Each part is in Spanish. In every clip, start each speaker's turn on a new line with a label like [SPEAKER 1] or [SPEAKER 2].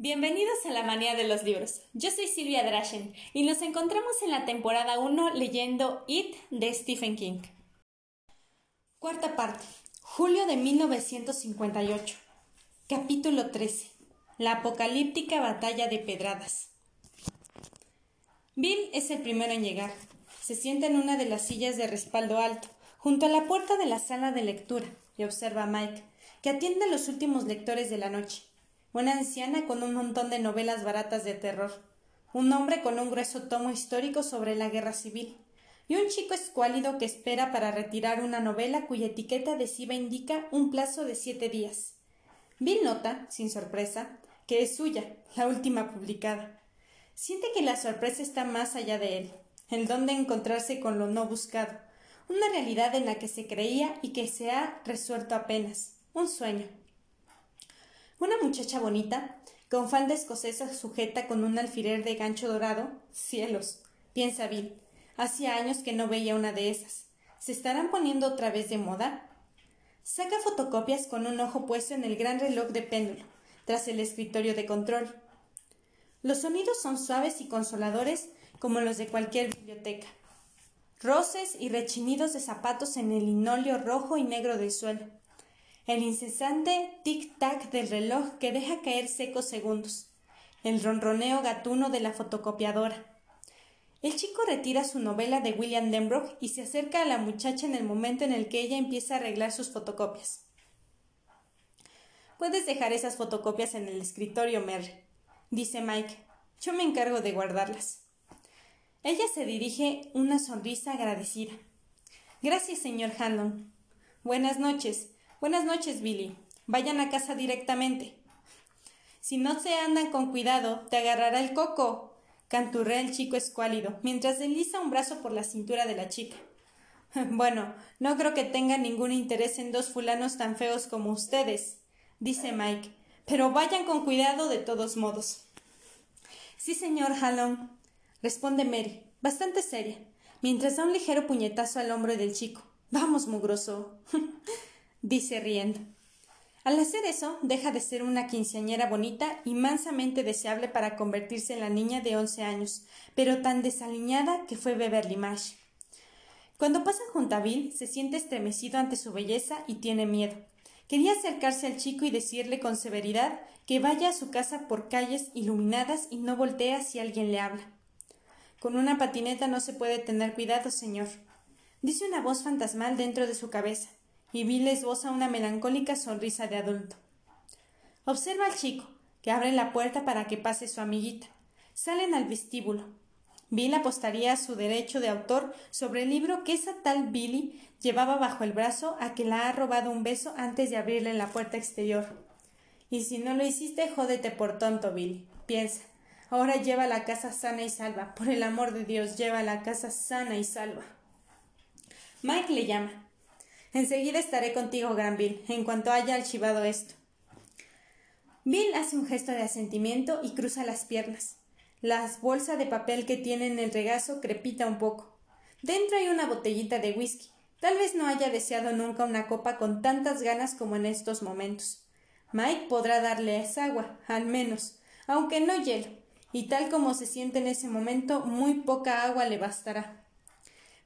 [SPEAKER 1] Bienvenidos a la manía de los libros. Yo soy Silvia Drashen y nos encontramos en la temporada 1 leyendo It de Stephen King. Cuarta parte. Julio de 1958. Capítulo 13. La apocalíptica batalla de Pedradas. Bill es el primero en llegar. Se sienta en una de las sillas de respaldo alto, junto a la puerta de la sala de lectura, y observa a Mike, que atiende a los últimos lectores de la noche una anciana con un montón de novelas baratas de terror, un hombre con un grueso tomo histórico sobre la guerra civil, y un chico escuálido que espera para retirar una novela cuya etiqueta adhesiva indica un plazo de siete días. Bill nota, sin sorpresa, que es suya, la última publicada. Siente que la sorpresa está más allá de él, el don de encontrarse con lo no buscado, una realidad en la que se creía y que se ha resuelto apenas, un sueño. Una muchacha bonita, con falda escocesa sujeta con un alfiler de gancho dorado. Cielos, piensa Bill. Hacía años que no veía una de esas. ¿Se estarán poniendo otra vez de moda? Saca fotocopias con un ojo puesto en el gran reloj de péndulo, tras el escritorio de control. Los sonidos son suaves y consoladores como los de cualquier biblioteca. Roces y rechinidos de zapatos en el linóleo rojo y negro del suelo el incesante tic-tac del reloj que deja caer secos segundos, el ronroneo gatuno de la fotocopiadora. El chico retira su novela de William Denbrough y se acerca a la muchacha en el momento en el que ella empieza a arreglar sus fotocopias. Puedes dejar esas fotocopias en el escritorio, Merry, dice Mike. Yo me encargo de guardarlas. Ella se dirige una sonrisa agradecida. Gracias, señor Hanlon. Buenas noches. Buenas noches, Billy. Vayan a casa directamente. Si no se andan con cuidado, te agarrará el coco. canturrea el chico escuálido, mientras desliza un brazo por la cintura de la chica. Bueno, no creo que tenga ningún interés en dos fulanos tan feos como ustedes, dice Mike, pero vayan con cuidado de todos modos. Sí, señor Halon, responde Mary, bastante seria, mientras da un ligero puñetazo al hombro del chico. Vamos, mugroso. dice riendo. Al hacer eso, deja de ser una quinceañera bonita y mansamente deseable para convertirse en la niña de once años, pero tan desaliñada que fue Beverly Marsh. Cuando pasan junto a Bill, se siente estremecido ante su belleza y tiene miedo. Quería acercarse al chico y decirle con severidad que vaya a su casa por calles iluminadas y no voltea si alguien le habla. Con una patineta no se puede tener cuidado, señor. Dice una voz fantasmal dentro de su cabeza y Bill esboza una melancólica sonrisa de adulto. Observa al chico, que abre la puerta para que pase su amiguita. Salen al vestíbulo. Bill apostaría su derecho de autor sobre el libro que esa tal Billy llevaba bajo el brazo a que la ha robado un beso antes de abrirle la puerta exterior. Y si no lo hiciste, jódete por tonto, Billy. Piensa. Ahora lleva la casa sana y salva. Por el amor de Dios, lleva la casa sana y salva. Mike le llama. Enseguida estaré contigo, Granville, en cuanto haya archivado esto. Bill hace un gesto de asentimiento y cruza las piernas. La bolsa de papel que tiene en el regazo crepita un poco. Dentro hay una botellita de whisky. Tal vez no haya deseado nunca una copa con tantas ganas como en estos momentos. Mike podrá darle esa agua, al menos, aunque no hielo, y tal como se siente en ese momento, muy poca agua le bastará.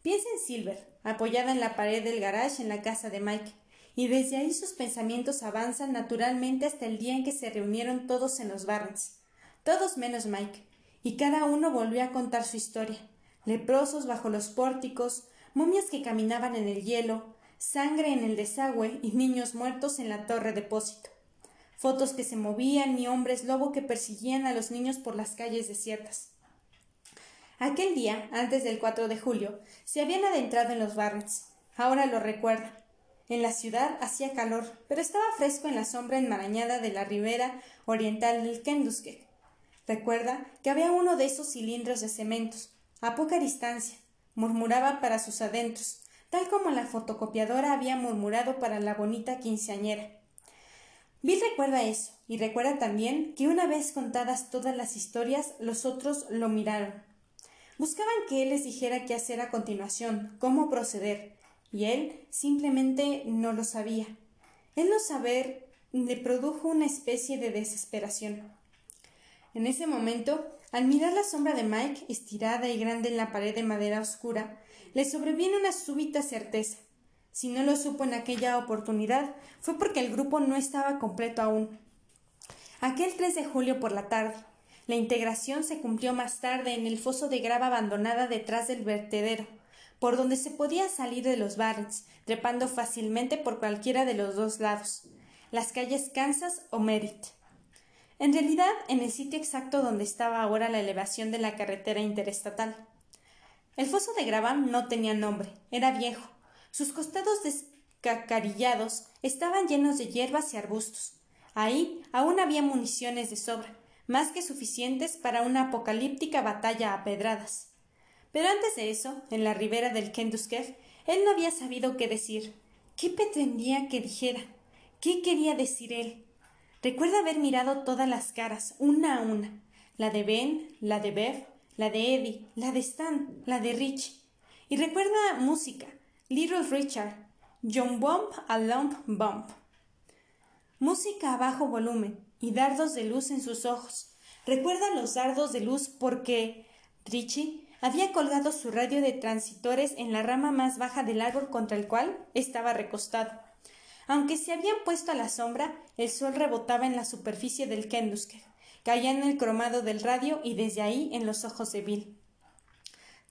[SPEAKER 1] Piensa en Silver, apoyada en la pared del garage en la casa de Mike, y desde ahí sus pensamientos avanzan naturalmente hasta el día en que se reunieron todos en los Barnes, todos menos Mike, y cada uno volvió a contar su historia. Leprosos bajo los pórticos, momias que caminaban en el hielo, sangre en el desagüe y niños muertos en la torre depósito. Fotos que se movían y hombres lobo que perseguían a los niños por las calles desiertas. Aquel día, antes del 4 de julio, se habían adentrado en los Barnets. Ahora lo recuerda. En la ciudad hacía calor, pero estaba fresco en la sombra enmarañada de la ribera oriental del Kenduske. Recuerda que había uno de esos cilindros de cementos, a poca distancia. Murmuraba para sus adentros, tal como la fotocopiadora había murmurado para la bonita quinceañera. Bill recuerda eso, y recuerda también que una vez contadas todas las historias, los otros lo miraron, Buscaban que él les dijera qué hacer a continuación, cómo proceder, y él simplemente no lo sabía. El no saber le produjo una especie de desesperación. En ese momento, al mirar la sombra de Mike, estirada y grande en la pared de madera oscura, le sobreviene una súbita certeza. Si no lo supo en aquella oportunidad, fue porque el grupo no estaba completo aún. Aquel 3 de julio por la tarde, la integración se cumplió más tarde en el foso de grava abandonada detrás del vertedero, por donde se podía salir de los barrens, trepando fácilmente por cualquiera de los dos lados, las calles Kansas o Merritt. En realidad, en el sitio exacto donde estaba ahora la elevación de la carretera interestatal. El foso de grava no tenía nombre, era viejo. Sus costados descacarillados estaban llenos de hierbas y arbustos. Ahí aún había municiones de sobra, más que suficientes para una apocalíptica batalla a pedradas. Pero antes de eso, en la ribera del Kenduskev, él no había sabido qué decir. ¿Qué pretendía que dijera? ¿Qué quería decir él? Recuerda haber mirado todas las caras, una a una, la de Ben, la de Bev, la de Eddie, la de Stan, la de Rich. Y recuerda música, Little Richard, John Bump a Lump Bump. Música a bajo volumen, y dardos de luz en sus ojos. Recuerda los dardos de luz porque Richie había colgado su radio de transitores en la rama más baja del árbol contra el cual estaba recostado. Aunque se habían puesto a la sombra, el sol rebotaba en la superficie del Kendusker, caía en el cromado del radio y desde ahí en los ojos de Bill.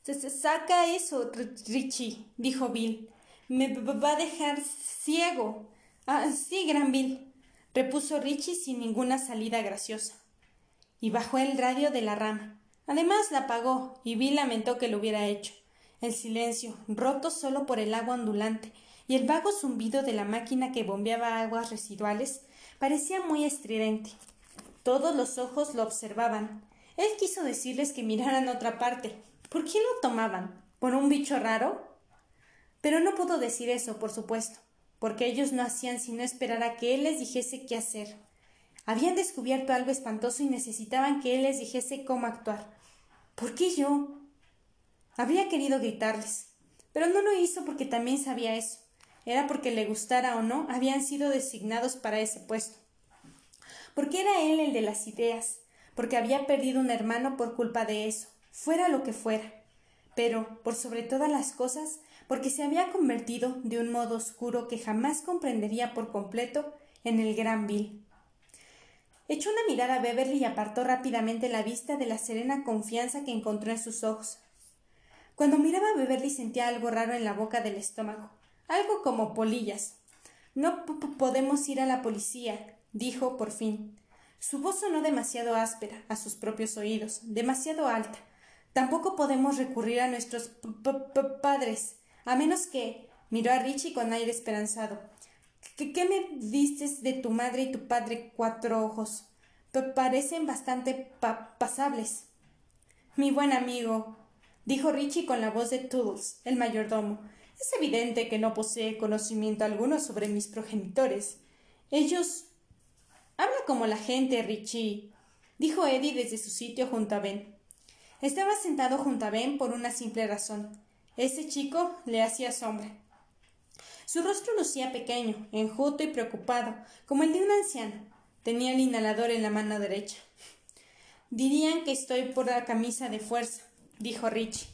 [SPEAKER 1] Saca eso, Richie, dijo Bill. Me va a dejar ciego. Ah, sí, gran Bill repuso Richie sin ninguna salida graciosa. Y bajó el radio de la rama. Además la apagó, y Bill lamentó que lo hubiera hecho. El silencio, roto solo por el agua ondulante y el vago zumbido de la máquina que bombeaba aguas residuales, parecía muy estridente. Todos los ojos lo observaban. Él quiso decirles que miraran otra parte. ¿Por qué lo tomaban? ¿Por un bicho raro? Pero no pudo decir eso, por supuesto porque ellos no hacían sino esperar a que él les dijese qué hacer. Habían descubierto algo espantoso y necesitaban que él les dijese cómo actuar. ¿Por qué yo? Habría querido gritarles, pero no lo hizo porque también sabía eso. Era porque le gustara o no, habían sido designados para ese puesto. Porque era él el de las ideas, porque había perdido un hermano por culpa de eso, fuera lo que fuera. Pero, por sobre todas las cosas, porque se había convertido, de un modo oscuro que jamás comprendería por completo, en el gran Bill. Echó una mirada a Beverly y apartó rápidamente la vista de la serena confianza que encontró en sus ojos. Cuando miraba a Beverly sentía algo raro en la boca del estómago, algo como polillas. No podemos ir a la policía, dijo por fin. Su voz sonó demasiado áspera a sus propios oídos, demasiado alta. Tampoco podemos recurrir a nuestros padres. A menos que. miró a Richie con aire esperanzado. ¿Qué, me dices de tu madre y tu padre cuatro ojos? parecen bastante pasables. Mi buen amigo, dijo Richie con la voz de Toodles, el mayordomo. Es evidente que no posee conocimiento alguno sobre mis progenitores. Ellos. Habla como la gente, Richie, dijo Eddie desde su sitio junto a Ben. Estaba sentado junto a Ben por una simple razón. Ese chico le hacía sombra. Su rostro lucía pequeño, enjuto y preocupado, como el de un anciano. Tenía el inhalador en la mano derecha. Dirían que estoy por la camisa de fuerza, dijo Richie.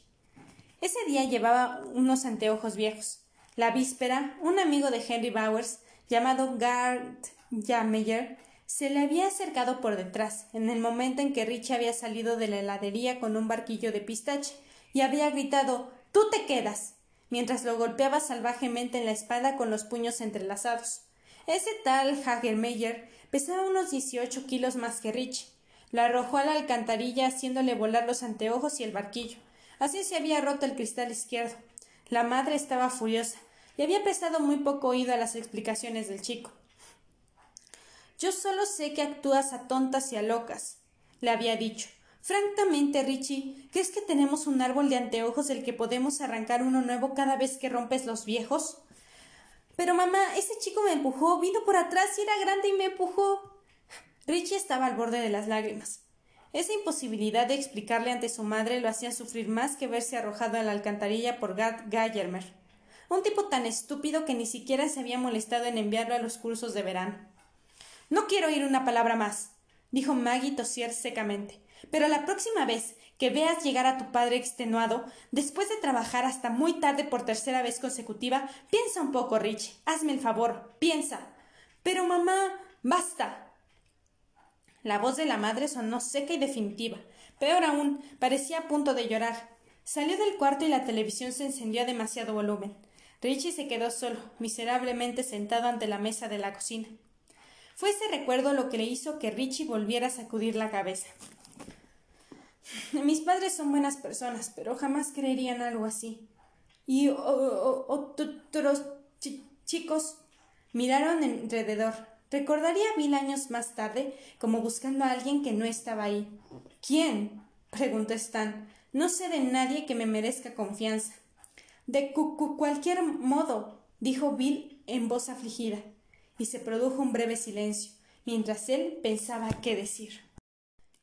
[SPEAKER 1] Ese día llevaba unos anteojos viejos. La víspera, un amigo de Henry Bowers, llamado Gart Jameyer, se le había acercado por detrás, en el momento en que Richie había salido de la heladería con un barquillo de pistache, y había gritado Tú te quedas, mientras lo golpeaba salvajemente en la espalda con los puños entrelazados. Ese tal Hagermeyer pesaba unos dieciocho kilos más que Rich. Lo arrojó a la alcantarilla haciéndole volar los anteojos y el barquillo. Así se había roto el cristal izquierdo. La madre estaba furiosa y había prestado muy poco oído a las explicaciones del chico. Yo solo sé que actúas a tontas y a locas, le había dicho. Francamente, Richie, ¿crees que tenemos un árbol de anteojos del que podemos arrancar uno nuevo cada vez que rompes los viejos? Pero mamá, ese chico me empujó, vino por atrás y era grande y me empujó. Richie estaba al borde de las lágrimas. Esa imposibilidad de explicarle ante su madre lo hacía sufrir más que verse arrojado a la alcantarilla por Gad Gallermer, un tipo tan estúpido que ni siquiera se había molestado en enviarlo a los cursos de verano. No quiero oír una palabra más, dijo Maggie Tosier secamente. Pero la próxima vez que veas llegar a tu padre extenuado, después de trabajar hasta muy tarde por tercera vez consecutiva, piensa un poco, Rich. Hazme el favor, piensa. Pero mamá. basta. La voz de la madre sonó seca y definitiva. Peor aún, parecía a punto de llorar. Salió del cuarto y la televisión se encendió a demasiado volumen. Richie se quedó solo, miserablemente sentado ante la mesa de la cocina. Fue ese recuerdo lo que le hizo que Richie volviera a sacudir la cabeza. Mis padres son buenas personas, pero jamás creerían algo así. Y otros chicos miraron alrededor. Recordaría mil años más tarde como buscando a alguien que no estaba ahí. ¿Quién? preguntó Stan. No sé de nadie que me merezca confianza. De cualquier modo, dijo Bill en voz afligida, y se produjo un breve silencio, mientras él pensaba qué decir.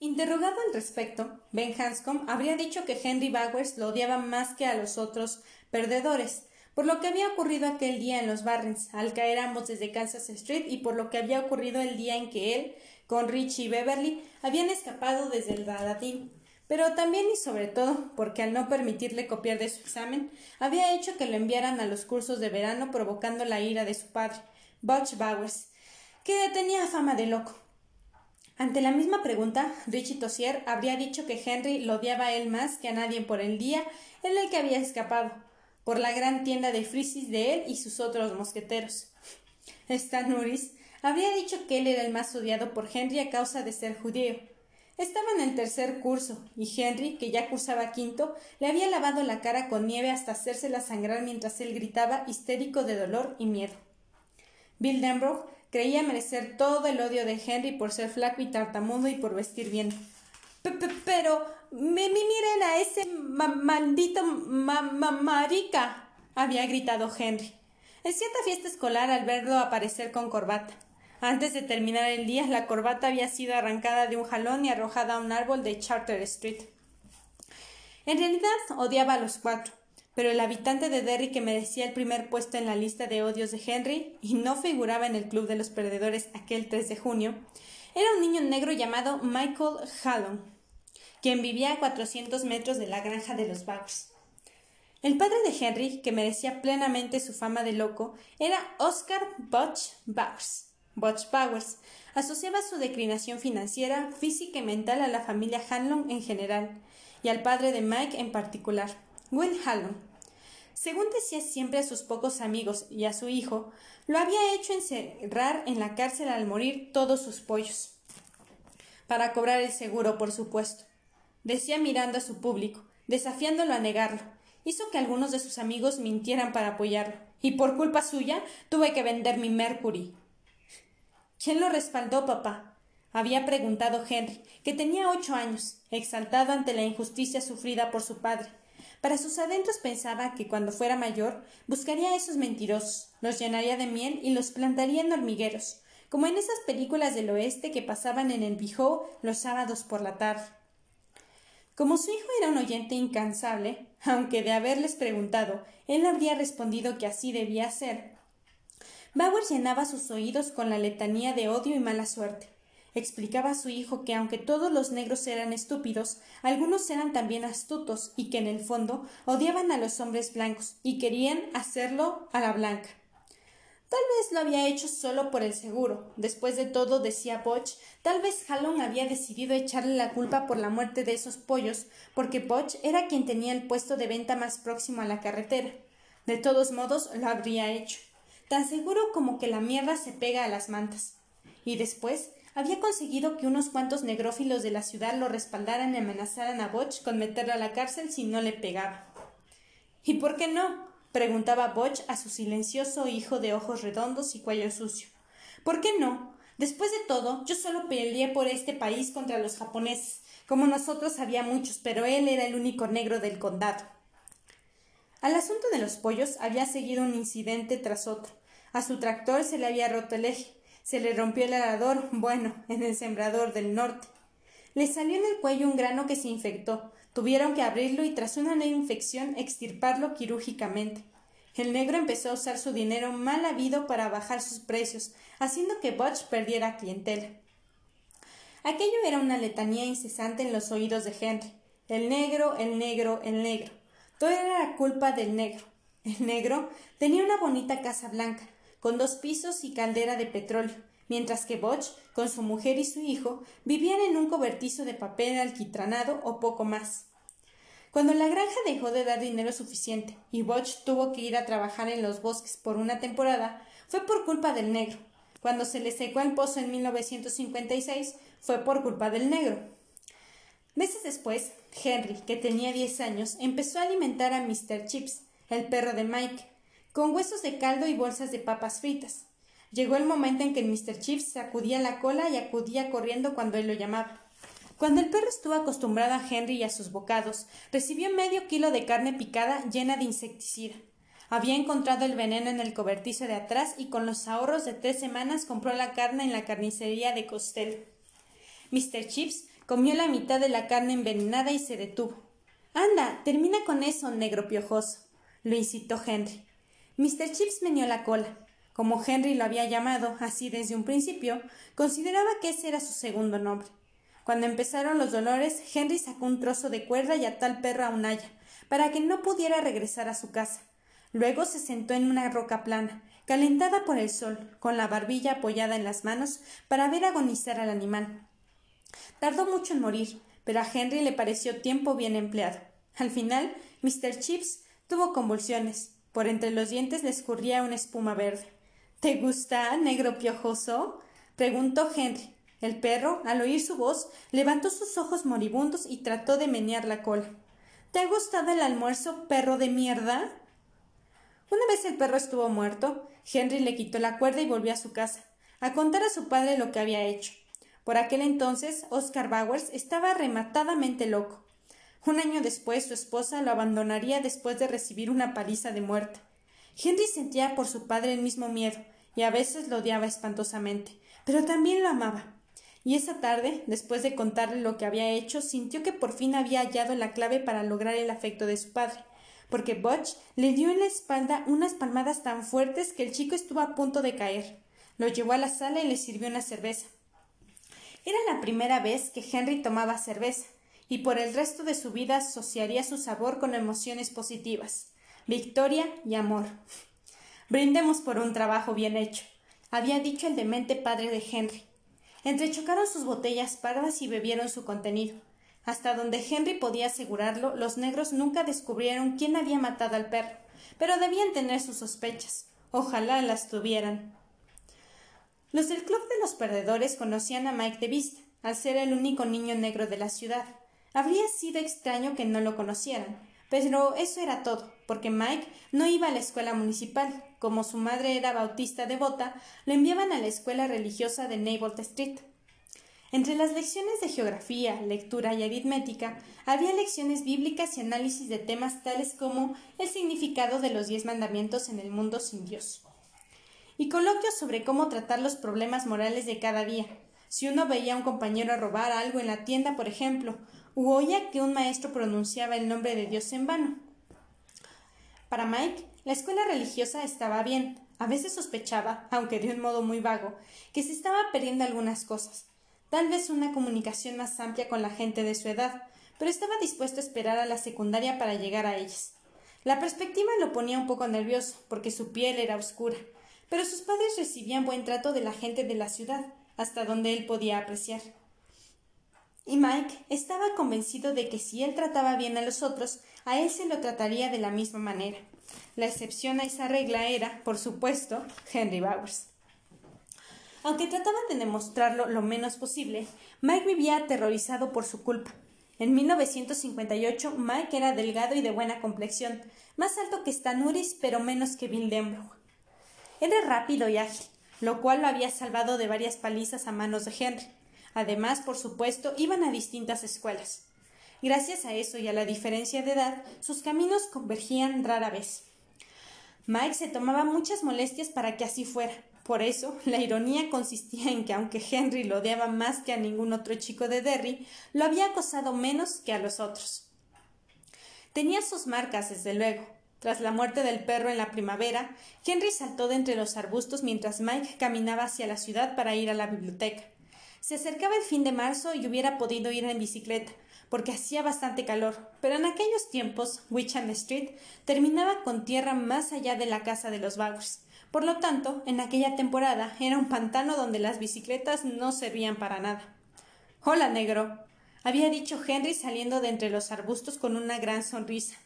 [SPEAKER 1] Interrogado al respecto, Ben Hanscom habría dicho que Henry Bowers lo odiaba más que a los otros perdedores, por lo que había ocurrido aquel día en los Barrens, al caer ambos desde Kansas Street, y por lo que había ocurrido el día en que él, con Richie y Beverly, habían escapado desde el Badatín pero también y sobre todo porque al no permitirle copiar de su examen, había hecho que lo enviaran a los cursos de verano provocando la ira de su padre, Butch Bowers, que tenía fama de loco. Ante la misma pregunta, Richie Tossier habría dicho que Henry lo odiaba a él más que a nadie por el día en el que había escapado, por la gran tienda de frisis de él y sus otros mosqueteros. Stan Norris habría dicho que él era el más odiado por Henry a causa de ser judío, estaba en el tercer curso, y Henry, que ya cursaba quinto, le había lavado la cara con nieve hasta hacérsela sangrar mientras él gritaba histérico de dolor y miedo. Bill Denbrough creía merecer todo el odio de Henry por ser flaco y tartamudo y por vestir bien. Pero me, miren a ese maldito marica, había gritado Henry. En cierta fiesta escolar al verlo aparecer con corbata. Antes de terminar el día, la corbata había sido arrancada de un jalón y arrojada a un árbol de Charter Street. En realidad odiaba a los cuatro, pero el habitante de Derry que merecía el primer puesto en la lista de odios de Henry y no figuraba en el club de los perdedores aquel 3 de junio, era un niño negro llamado Michael Hallon, quien vivía a 400 metros de la granja de los Bowers. El padre de Henry, que merecía plenamente su fama de loco, era Oscar Butch Bowers, Butch Powers, asociaba su declinación financiera, física y mental a la familia Hanlon en general y al padre de Mike en particular, Will Hanlon. Según decía siempre a sus pocos amigos y a su hijo, lo había hecho encerrar en la cárcel al morir todos sus pollos. Para cobrar el seguro, por supuesto. Decía mirando a su público, desafiándolo a negarlo. Hizo que algunos de sus amigos mintieran para apoyarlo. Y por culpa suya tuve que vender mi Mercury. ¿Quién lo respaldó, papá? había preguntado Henry, que tenía ocho años, exaltado ante la injusticia sufrida por su padre. Para sus adentros pensaba que cuando fuera mayor buscaría a esos mentirosos, los llenaría de miel y los plantaría en hormigueros, como en esas películas del oeste que pasaban en el Bijou los sábados por la tarde. Como su hijo era un oyente incansable, aunque de haberles preguntado, él habría respondido que así debía ser, Bauer llenaba sus oídos con la letanía de odio y mala suerte. Explicaba a su hijo que aunque todos los negros eran estúpidos, algunos eran también astutos y que en el fondo odiaban a los hombres blancos y querían hacerlo a la blanca. Tal vez lo había hecho solo por el seguro. Después de todo, decía Botch, tal vez Hallon había decidido echarle la culpa por la muerte de esos pollos, porque Botch era quien tenía el puesto de venta más próximo a la carretera. De todos modos, lo habría hecho tan seguro como que la mierda se pega a las mantas. Y después había conseguido que unos cuantos negrófilos de la ciudad lo respaldaran y amenazaran a Botch con meterlo a la cárcel si no le pegaba. ¿Y por qué no? preguntaba Botch a su silencioso hijo de ojos redondos y cuello sucio. ¿Por qué no? Después de todo, yo solo peleé por este país contra los japoneses. Como nosotros había muchos, pero él era el único negro del condado. Al asunto de los pollos había seguido un incidente tras otro. A su tractor se le había roto el eje, se le rompió el arador, bueno, en el sembrador del norte. Le salió en el cuello un grano que se infectó. Tuvieron que abrirlo y tras una nueva infección extirparlo quirúrgicamente. El negro empezó a usar su dinero mal habido para bajar sus precios, haciendo que Butch perdiera clientela. Aquello era una letanía incesante en los oídos de Henry. El negro, el negro, el negro. Todo era la culpa del negro. El negro tenía una bonita casa blanca, con dos pisos y caldera de petróleo, mientras que Botch, con su mujer y su hijo, vivían en un cobertizo de papel alquitranado o poco más. Cuando la granja dejó de dar dinero suficiente y Botch tuvo que ir a trabajar en los bosques por una temporada, fue por culpa del negro. Cuando se le secó el pozo en 1956, fue por culpa del negro. Meses después, Henry, que tenía diez años, empezó a alimentar a Mr. Chips, el perro de Mike, con huesos de caldo y bolsas de papas fritas. Llegó el momento en que Mr. Chips sacudía la cola y acudía corriendo cuando él lo llamaba. Cuando el perro estuvo acostumbrado a Henry y a sus bocados, recibió medio kilo de carne picada llena de insecticida. Había encontrado el veneno en el cobertizo de atrás y con los ahorros de tres semanas compró la carne en la carnicería de Costello. Mr. Chips comió la mitad de la carne envenenada y se detuvo. Anda, termina con eso, negro piojoso, lo incitó Henry. Mr. Chips meneó la cola. Como Henry lo había llamado así desde un principio, consideraba que ese era su segundo nombre. Cuando empezaron los dolores, Henry sacó un trozo de cuerda y ató al perro a un haya, para que no pudiera regresar a su casa. Luego se sentó en una roca plana, calentada por el sol, con la barbilla apoyada en las manos, para ver agonizar al animal. Tardó mucho en morir, pero a Henry le pareció tiempo bien empleado. Al final, Mr. Chips tuvo convulsiones. Por entre los dientes le escurría una espuma verde. ¿Te gusta, negro piojoso? preguntó Henry, el perro, al oír su voz, levantó sus ojos moribundos y trató de menear la cola. ¿Te ha gustado el almuerzo, perro de mierda? Una vez el perro estuvo muerto, Henry le quitó la cuerda y volvió a su casa, a contar a su padre lo que había hecho. Por aquel entonces, Oscar Bowers estaba rematadamente loco. Un año después, su esposa lo abandonaría después de recibir una paliza de muerte. Henry sentía por su padre el mismo miedo, y a veces lo odiaba espantosamente, pero también lo amaba y esa tarde, después de contarle lo que había hecho, sintió que por fin había hallado la clave para lograr el afecto de su padre, porque Butch le dio en la espalda unas palmadas tan fuertes que el chico estuvo a punto de caer. Lo llevó a la sala y le sirvió una cerveza. Era la primera vez que Henry tomaba cerveza, y por el resto de su vida asociaría su sabor con emociones positivas, victoria y amor. Brindemos por un trabajo bien hecho, había dicho el demente padre de Henry. Entrechocaron sus botellas pardas y bebieron su contenido. Hasta donde Henry podía asegurarlo, los negros nunca descubrieron quién había matado al perro, pero debían tener sus sospechas. Ojalá las tuvieran. Los del Club de los Perdedores conocían a Mike de vista, al ser el único niño negro de la ciudad. Habría sido extraño que no lo conocieran, pero eso era todo, porque Mike no iba a la escuela municipal. Como su madre era bautista devota, lo enviaban a la escuela religiosa de Neighbor Street. Entre las lecciones de geografía, lectura y aritmética, había lecciones bíblicas y análisis de temas tales como el significado de los diez mandamientos en el mundo sin Dios. Y coloquios sobre cómo tratar los problemas morales de cada día. Si uno veía a un compañero robar algo en la tienda, por ejemplo, u oía que un maestro pronunciaba el nombre de Dios en vano. Para Mike, la escuela religiosa estaba bien. A veces sospechaba, aunque de un modo muy vago, que se estaba perdiendo algunas cosas. Tal vez una comunicación más amplia con la gente de su edad, pero estaba dispuesto a esperar a la secundaria para llegar a ellas. La perspectiva lo ponía un poco nervioso, porque su piel era oscura, pero sus padres recibían buen trato de la gente de la ciudad, hasta donde él podía apreciar. Y Mike estaba convencido de que si él trataba bien a los otros, a él se lo trataría de la misma manera. La excepción a esa regla era, por supuesto, Henry Bowers. Aunque trataban de demostrarlo lo menos posible, Mike vivía aterrorizado por su culpa. En 1958, Mike era delgado y de buena complexión, más alto que Stan Uris, pero menos que Bill Denbrough. Era rápido y ágil, lo cual lo había salvado de varias palizas a manos de Henry. Además, por supuesto, iban a distintas escuelas. Gracias a eso y a la diferencia de edad, sus caminos convergían rara vez. Mike se tomaba muchas molestias para que así fuera. Por eso, la ironía consistía en que aunque Henry lo odiaba más que a ningún otro chico de Derry, lo había acosado menos que a los otros. Tenía sus marcas, desde luego. Tras la muerte del perro en la primavera, Henry saltó de entre los arbustos mientras Mike caminaba hacia la ciudad para ir a la biblioteca. Se acercaba el fin de marzo y hubiera podido ir en bicicleta, porque hacía bastante calor, pero en aquellos tiempos Wickham Street terminaba con tierra más allá de la casa de los Bowers. Por lo tanto, en aquella temporada era un pantano donde las bicicletas no servían para nada. Hola, negro, había dicho Henry saliendo de entre los arbustos con una gran sonrisa.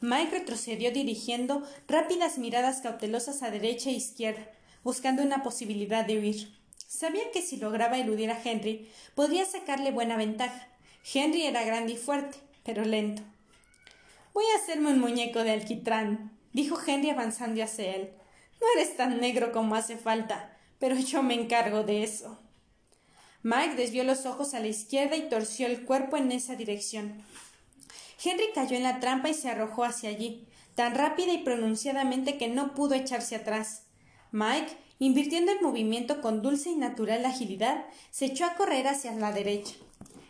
[SPEAKER 1] Mike retrocedió dirigiendo rápidas miradas cautelosas a derecha e izquierda, buscando una posibilidad de huir. Sabía que si lograba eludir a Henry, podría sacarle buena ventaja. Henry era grande y fuerte, pero lento. Voy a hacerme un muñeco de alquitrán, dijo Henry avanzando hacia él. No eres tan negro como hace falta, pero yo me encargo de eso. Mike desvió los ojos a la izquierda y torció el cuerpo en esa dirección. Henry cayó en la trampa y se arrojó hacia allí, tan rápida y pronunciadamente que no pudo echarse atrás. Mike, invirtiendo el movimiento con dulce y natural agilidad, se echó a correr hacia la derecha.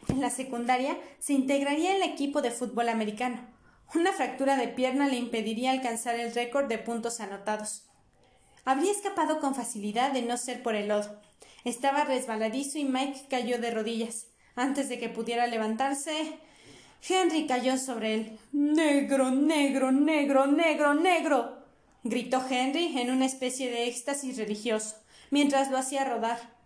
[SPEAKER 1] En la secundaria se integraría el equipo de fútbol americano. Una fractura de pierna le impediría alcanzar el récord de puntos anotados. Habría escapado con facilidad de no ser por el lodo. Estaba resbaladizo y Mike cayó de rodillas. Antes de que pudiera levantarse, Henry cayó sobre él. Negro, negro, negro, negro, negro. Gritó Henry en una especie de éxtasis religioso, mientras lo hacía rodar.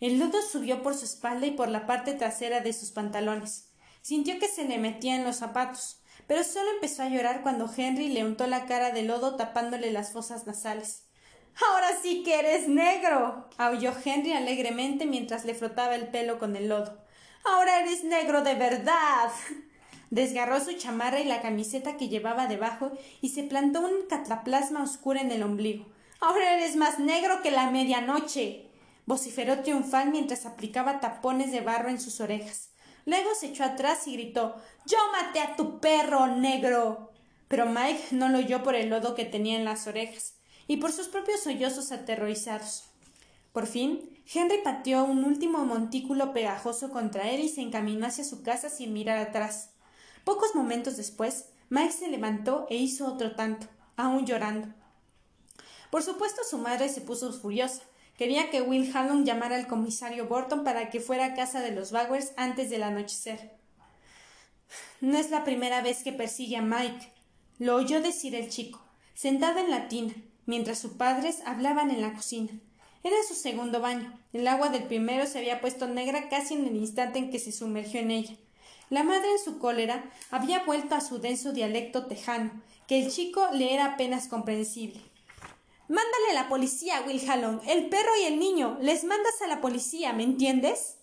[SPEAKER 1] El lodo subió por su espalda y por la parte trasera de sus pantalones. Sintió que se le metía en los zapatos, pero solo empezó a llorar cuando Henry le untó la cara de lodo tapándole las fosas nasales. Ahora sí que eres negro. aulló Henry alegremente mientras le frotaba el pelo con el lodo. Ahora eres negro de verdad. Desgarró su chamarra y la camiseta que llevaba debajo y se plantó un cataplasma oscuro en el ombligo. Ahora eres más negro que la medianoche. vociferó triunfal mientras aplicaba tapones de barro en sus orejas. Luego se echó atrás y gritó Yo maté a tu perro, negro. Pero Mike no lo oyó por el lodo que tenía en las orejas y por sus propios sollozos aterrorizados. Por fin, Henry pateó un último montículo pegajoso contra él y se encaminó hacia su casa sin mirar atrás. Pocos momentos después, Mike se levantó e hizo otro tanto, aún llorando. Por supuesto, su madre se puso furiosa. Quería que Will Hallon llamara al comisario Borton para que fuera a casa de los Bowers antes del anochecer. No es la primera vez que persigue a Mike, lo oyó decir el chico, sentado en la tina, mientras sus padres hablaban en la cocina. Era su segundo baño. El agua del primero se había puesto negra casi en el instante en que se sumergió en ella. La madre, en su cólera, había vuelto a su denso dialecto tejano, que el chico le era apenas comprensible. Mándale a la policía, Will Hallon. El perro y el niño. Les mandas a la policía, ¿me entiendes?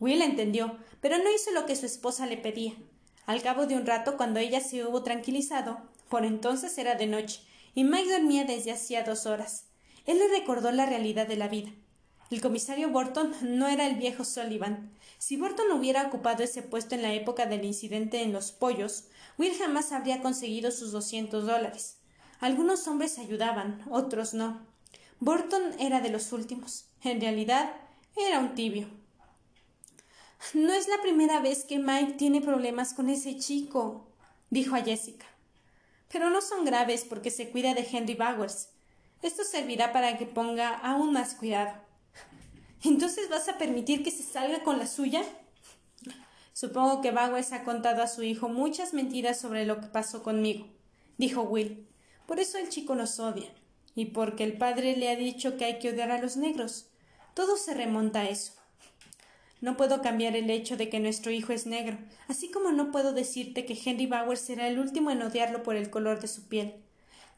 [SPEAKER 1] Will entendió, pero no hizo lo que su esposa le pedía. Al cabo de un rato, cuando ella se hubo tranquilizado, por entonces era de noche, y Mike dormía desde hacía dos horas. Él le recordó la realidad de la vida. El comisario Borton no era el viejo Sullivan, si Burton hubiera ocupado ese puesto en la época del incidente en los pollos, Will jamás habría conseguido sus doscientos dólares. Algunos hombres ayudaban, otros no. Burton era de los últimos. En realidad, era un tibio. No es la primera vez que Mike tiene problemas con ese chico, dijo a Jessica. Pero no son graves porque se cuida de Henry Bowers. Esto servirá para que ponga aún más cuidado. ¿Entonces vas a permitir que se salga con la suya? Supongo que Bowers ha contado a su hijo muchas mentiras sobre lo que pasó conmigo, dijo Will. Por eso el chico nos odia. Y porque el padre le ha dicho que hay que odiar a los negros. Todo se remonta a eso. No puedo cambiar el hecho de que nuestro hijo es negro, así como no puedo decirte que Henry Bowers será el último en odiarlo por el color de su piel.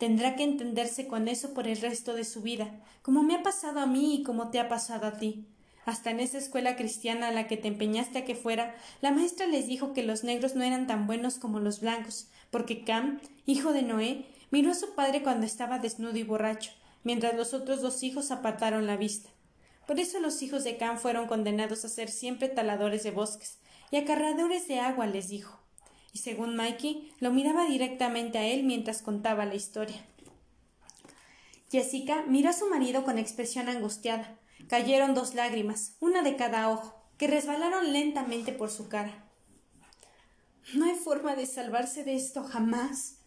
[SPEAKER 1] Tendrá que entenderse con eso por el resto de su vida, como me ha pasado a mí y como te ha pasado a ti. Hasta en esa escuela cristiana a la que te empeñaste a que fuera, la maestra les dijo que los negros no eran tan buenos como los blancos, porque Cam, hijo de Noé, miró a su padre cuando estaba desnudo y borracho, mientras los otros dos hijos apartaron la vista. Por eso los hijos de Cam fueron condenados a ser siempre taladores de bosques y acarradores de agua, les dijo y según Mikey, lo miraba directamente a él mientras contaba la historia. Jessica miró a su marido con expresión angustiada. Cayeron dos lágrimas, una de cada ojo, que resbalaron lentamente por su cara. No hay forma de salvarse de esto jamás.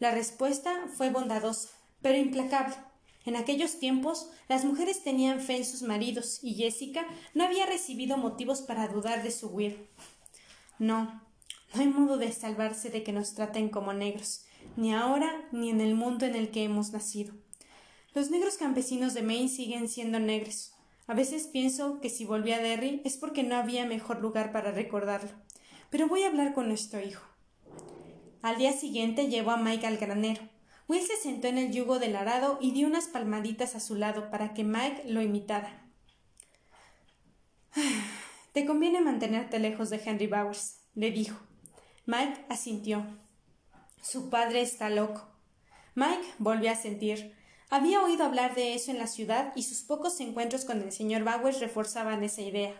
[SPEAKER 1] La respuesta fue bondadosa, pero implacable. En aquellos tiempos las mujeres tenían fe en sus maridos y Jessica no había recibido motivos para dudar de su huir. No, no hay modo de salvarse de que nos traten como negros, ni ahora ni en el mundo en el que hemos nacido. Los negros campesinos de Maine siguen siendo negros. A veces pienso que si volví a Derry es porque no había mejor lugar para recordarlo. Pero voy a hablar con nuestro hijo. Al día siguiente llevó a Mike al granero. Will se sentó en el yugo del arado y dio unas palmaditas a su lado para que Mike lo imitara. Te conviene mantenerte lejos de Henry Bowers, le dijo. Mike asintió. Su padre está loco. Mike volvió a sentir. Había oído hablar de eso en la ciudad y sus pocos encuentros con el señor Bowers reforzaban esa idea.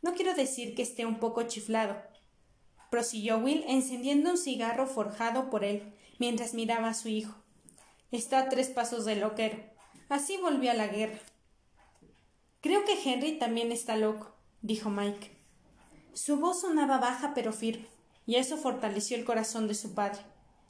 [SPEAKER 1] No quiero decir que esté un poco chiflado, prosiguió Will encendiendo un cigarro forjado por él, mientras miraba a su hijo. Está a tres pasos del loquero. Así volvió a la guerra. Creo que Henry también está loco, dijo Mike. Su voz sonaba baja pero firme, y eso fortaleció el corazón de su padre.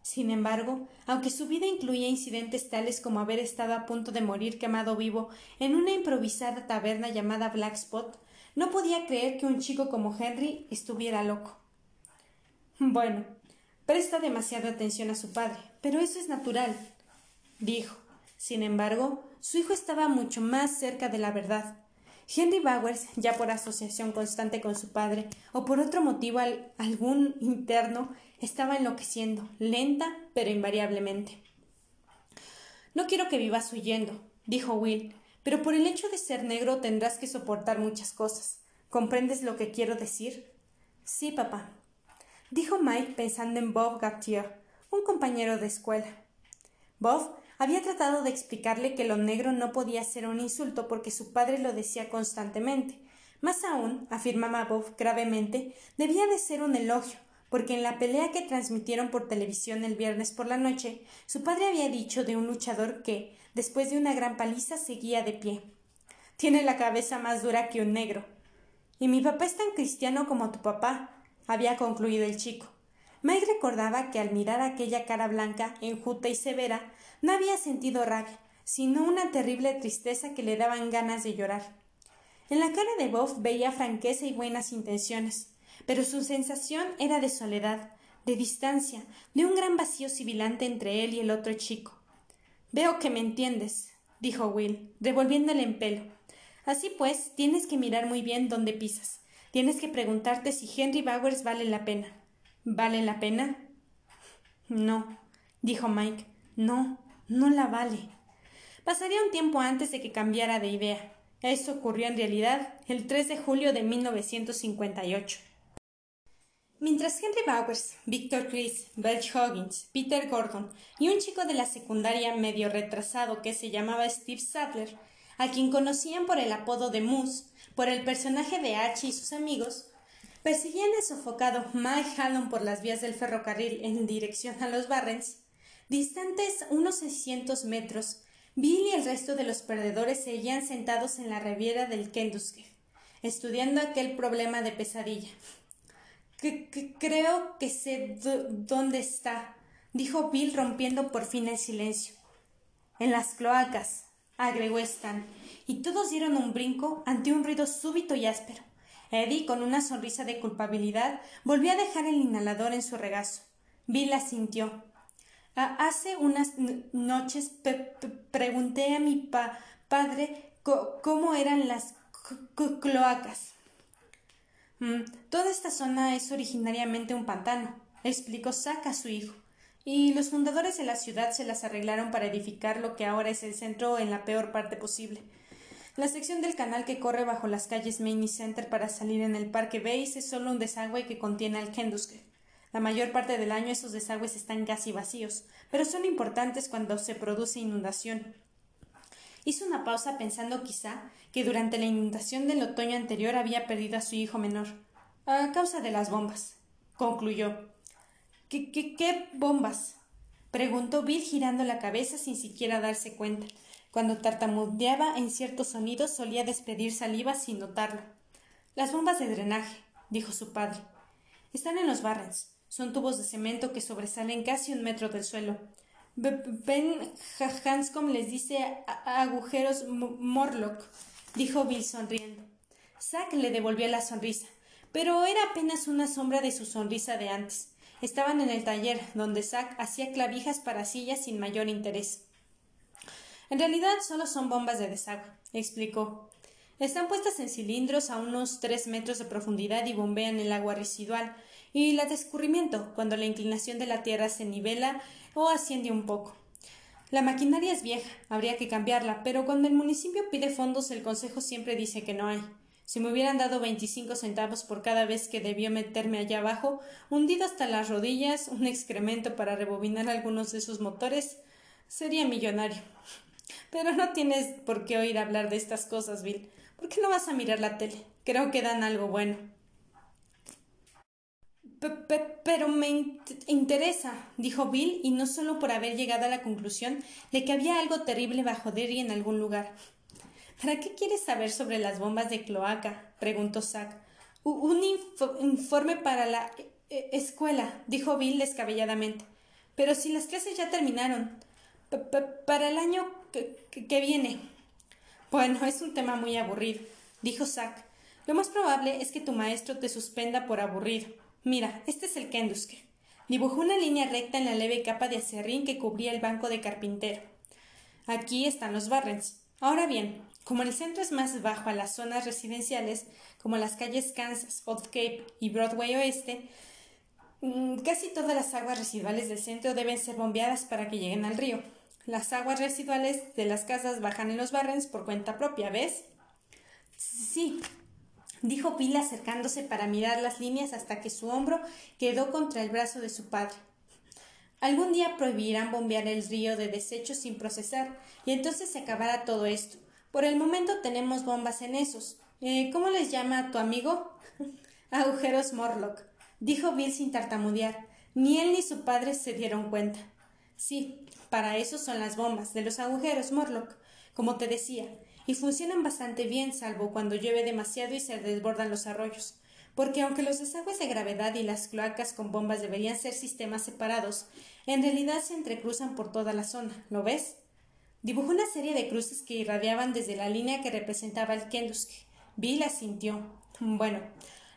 [SPEAKER 1] Sin embargo, aunque su vida incluía incidentes tales como haber estado a punto de morir quemado vivo en una improvisada taberna llamada Black Spot, no podía creer que un chico como Henry estuviera loco. Bueno, presta demasiada atención a su padre, pero eso es natural, dijo. Sin embargo, su hijo estaba mucho más cerca de la verdad. Henry Bowers, ya por asociación constante con su padre o por otro motivo algún interno, estaba enloqueciendo, lenta pero invariablemente. No quiero que vivas huyendo, dijo Will, pero por el hecho de ser negro tendrás que soportar muchas cosas. ¿Comprendes lo que quiero decir? Sí, papá, dijo Mike pensando en Bob Gautier, un compañero de escuela. Bob había tratado de explicarle que lo negro no podía ser un insulto porque su padre lo decía constantemente. Más aún, afirmaba Bob gravemente, debía de ser un elogio, porque en la pelea que transmitieron por televisión el viernes por la noche, su padre había dicho de un luchador que, después de una gran paliza, seguía de pie. Tiene la cabeza más dura que un negro. Y mi papá es tan cristiano como tu papá, había concluido el chico. Mike recordaba que al mirar aquella cara blanca, enjuta y severa, no había sentido rabia, sino una terrible tristeza que le daban ganas de llorar. En la cara de Bob veía franqueza y buenas intenciones, pero su sensación era de soledad, de distancia, de un gran vacío sibilante entre él y el otro chico. Veo que me entiendes, dijo Will, revolviéndole en pelo. Así pues, tienes que mirar muy bien dónde pisas. Tienes que preguntarte si Henry Bowers vale la pena. ¿Vale la pena? No, dijo Mike. No, no la vale. Pasaría un tiempo antes de que cambiara de idea. Eso ocurrió en realidad el 3 de julio de 1958. Mientras Henry Bowers, Victor Chris, Belch Hoggins, Peter Gordon y un chico de la secundaria medio retrasado que se llamaba Steve Sadler, a quien conocían por el apodo de Moose, por el personaje de Archie y sus amigos, perseguían el sofocado Mike Hallon por las vías del ferrocarril en dirección a los Barrens, Distantes unos seiscientos metros, Bill y el resto de los perdedores seguían sentados en la riviera del Kenduskeag, estudiando aquel problema de pesadilla. creo que sé dónde está, dijo Bill rompiendo por fin el silencio. En las cloacas, agregó Stan, y todos dieron un brinco ante un ruido súbito y áspero. Eddie, con una sonrisa de culpabilidad, volvió a dejar el inhalador en su regazo. Bill asintió. Hace unas noches pregunté a mi padre cómo eran las cloacas. Mm, toda esta zona es originariamente un pantano, explicó Zack a su hijo, y los fundadores de la ciudad se las arreglaron para edificar lo que ahora es el centro en la peor parte posible. La sección del canal que corre bajo las calles Main y Center para salir en el Parque Base es solo un desagüe que contiene al Kenduskeag. La mayor parte del año esos desagües están casi vacíos, pero son importantes cuando se produce inundación. Hizo una pausa pensando quizá que durante la inundación del otoño anterior había perdido a su hijo menor, a causa de las bombas. Concluyó. ¿Qué, qué, qué bombas? preguntó Bill girando la cabeza sin siquiera darse cuenta. Cuando tartamudeaba en ciertos sonidos solía despedir saliva sin notarlo. Las bombas de drenaje, dijo su padre. Están en los Barrens. Son tubos de cemento que sobresalen casi un metro del suelo. Ben Hanscom les dice agujeros Morlock, dijo Bill sonriendo. Zack le devolvió la sonrisa, pero era apenas una sombra de su sonrisa de antes. Estaban en el taller, donde Zack hacía clavijas para sillas sin mayor interés. En realidad solo son bombas de desagüe, explicó. Están puestas en cilindros a unos tres metros de profundidad y bombean el agua residual y la de cuando la inclinación de la tierra se nivela o asciende un poco. La maquinaria es vieja, habría que cambiarla, pero cuando el municipio pide fondos el Consejo siempre dice que no hay. Si me hubieran dado veinticinco centavos por cada vez que debió meterme allá abajo, hundido hasta las rodillas, un excremento para rebobinar algunos de sus motores, sería millonario. Pero no tienes por qué oír hablar de estas cosas, Bill. ¿Por qué no vas a mirar la tele? Creo que dan algo bueno pero me interesa, dijo Bill, y no solo por haber llegado a la conclusión de que había algo terrible bajo Derry en algún lugar. ¿Para qué quieres saber sobre las bombas de cloaca? preguntó Zack. Un informe para la e, e, escuela, dijo Bill descabelladamente. Pero si las clases ya terminaron. para el año que viene. Bueno, es un tema muy aburrido, dijo Zack. Lo más probable es que tu maestro te suspenda por aburrido. Mira, este es el Kenduske. Dibujó una línea recta en la leve capa de acerrín que cubría el banco de carpintero. Aquí están los Barrens. Ahora bien, como el centro es más bajo a las zonas residenciales, como las calles Kansas, Old Cape y Broadway Oeste, mm, casi todas las aguas residuales del centro deben ser bombeadas para que lleguen al río. Las aguas residuales de las casas bajan en los Barrens por cuenta propia, ¿ves? Sí, dijo Bill acercándose para mirar las líneas hasta que su hombro quedó contra el brazo de su padre. Algún día prohibirán bombear el río de desechos sin procesar, y entonces se acabará todo esto. Por el momento tenemos bombas en esos. Eh, ¿Cómo les llama tu amigo? Agujeros Morlock, dijo Bill sin tartamudear. Ni él ni su padre se dieron cuenta. Sí, para eso son las bombas, de los agujeros Morlock. Como te decía, y funcionan bastante bien, salvo cuando llueve demasiado y se desbordan los arroyos. Porque aunque los desagües de gravedad y las cloacas con bombas deberían ser sistemas separados, en realidad se entrecruzan por toda la zona. ¿Lo ves? Dibujó una serie de cruces que irradiaban desde la línea que representaba el Kendusk. Bill asintió. Bueno,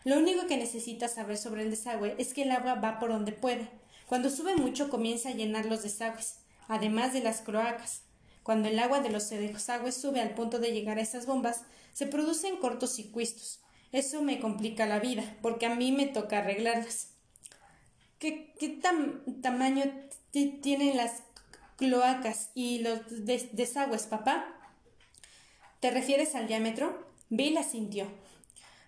[SPEAKER 1] lo único que necesitas saber sobre el desagüe es que el agua va por donde puede. Cuando sube mucho comienza a llenar los desagües, además de las cloacas. Cuando el agua de los desagües sube al punto de llegar a esas bombas, se producen cortocircuitos. Eso me complica la vida, porque a mí me toca arreglarlas. ¿Qué, qué tamaño tienen las cloacas y los desagües, papá? ¿Te refieres al diámetro? Bill asintió.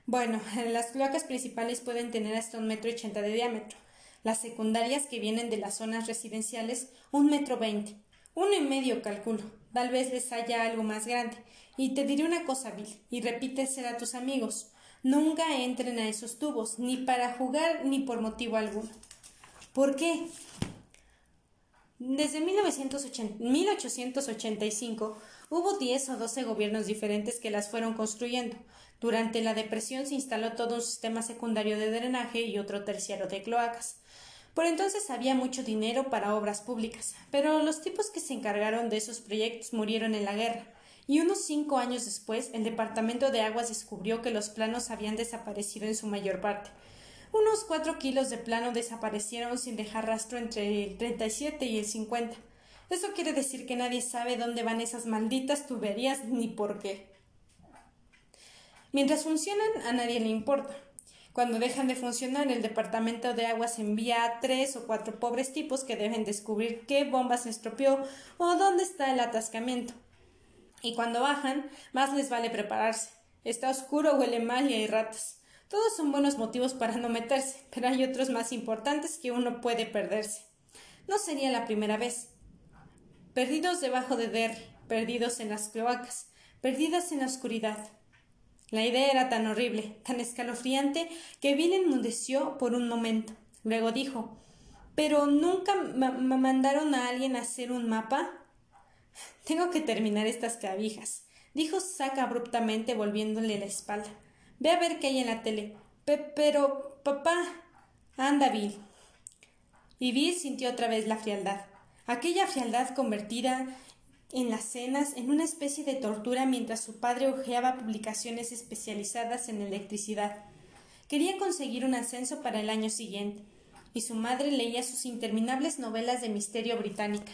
[SPEAKER 1] Bueno, las cloacas principales pueden tener hasta un metro ochenta de diámetro. Las secundarias que vienen de las zonas residenciales, un metro veinte. Uno y medio, calculo. Tal vez les haya algo más grande. Y te diré una cosa, Bill, y repítesela a tus amigos. Nunca entren a esos tubos, ni para jugar ni por motivo alguno. ¿Por qué? Desde 1885 hubo 10 o 12 gobiernos diferentes que las fueron construyendo. Durante la depresión se instaló todo un sistema secundario de drenaje y otro terciario de cloacas. Por entonces había mucho dinero para obras públicas, pero los tipos que se encargaron de esos proyectos murieron en la guerra, y unos cinco años después el Departamento de Aguas descubrió que los planos habían desaparecido en su mayor parte. Unos cuatro kilos de plano desaparecieron sin dejar rastro entre el 37 y el 50. Eso quiere decir que nadie sabe dónde van esas malditas tuberías ni por qué. Mientras funcionan, a nadie le importa. Cuando dejan de funcionar, el Departamento de Aguas envía a tres o cuatro pobres tipos que deben descubrir qué bomba se estropeó o dónde está el atascamiento. Y cuando bajan, más les vale prepararse. Está oscuro, huele mal y hay ratas. Todos son buenos motivos para no meterse, pero hay otros más importantes que uno puede perderse. No sería la primera vez. Perdidos debajo de Derry, perdidos en las cloacas, perdidas en la oscuridad, la idea era tan horrible, tan escalofriante, que Bill enmudeció por un momento. Luego dijo ¿Pero nunca me mandaron a alguien a hacer un mapa? Tengo que terminar estas clavijas, dijo Zack abruptamente volviéndole la espalda. Ve a ver qué hay en la tele. pero, papá. Anda, Bill. Y Bill sintió otra vez la frialdad. aquella frialdad convertida en las cenas en una especie de tortura mientras su padre hojeaba publicaciones especializadas en electricidad. Quería conseguir un ascenso para el año siguiente, y su madre leía sus interminables novelas de misterio británica.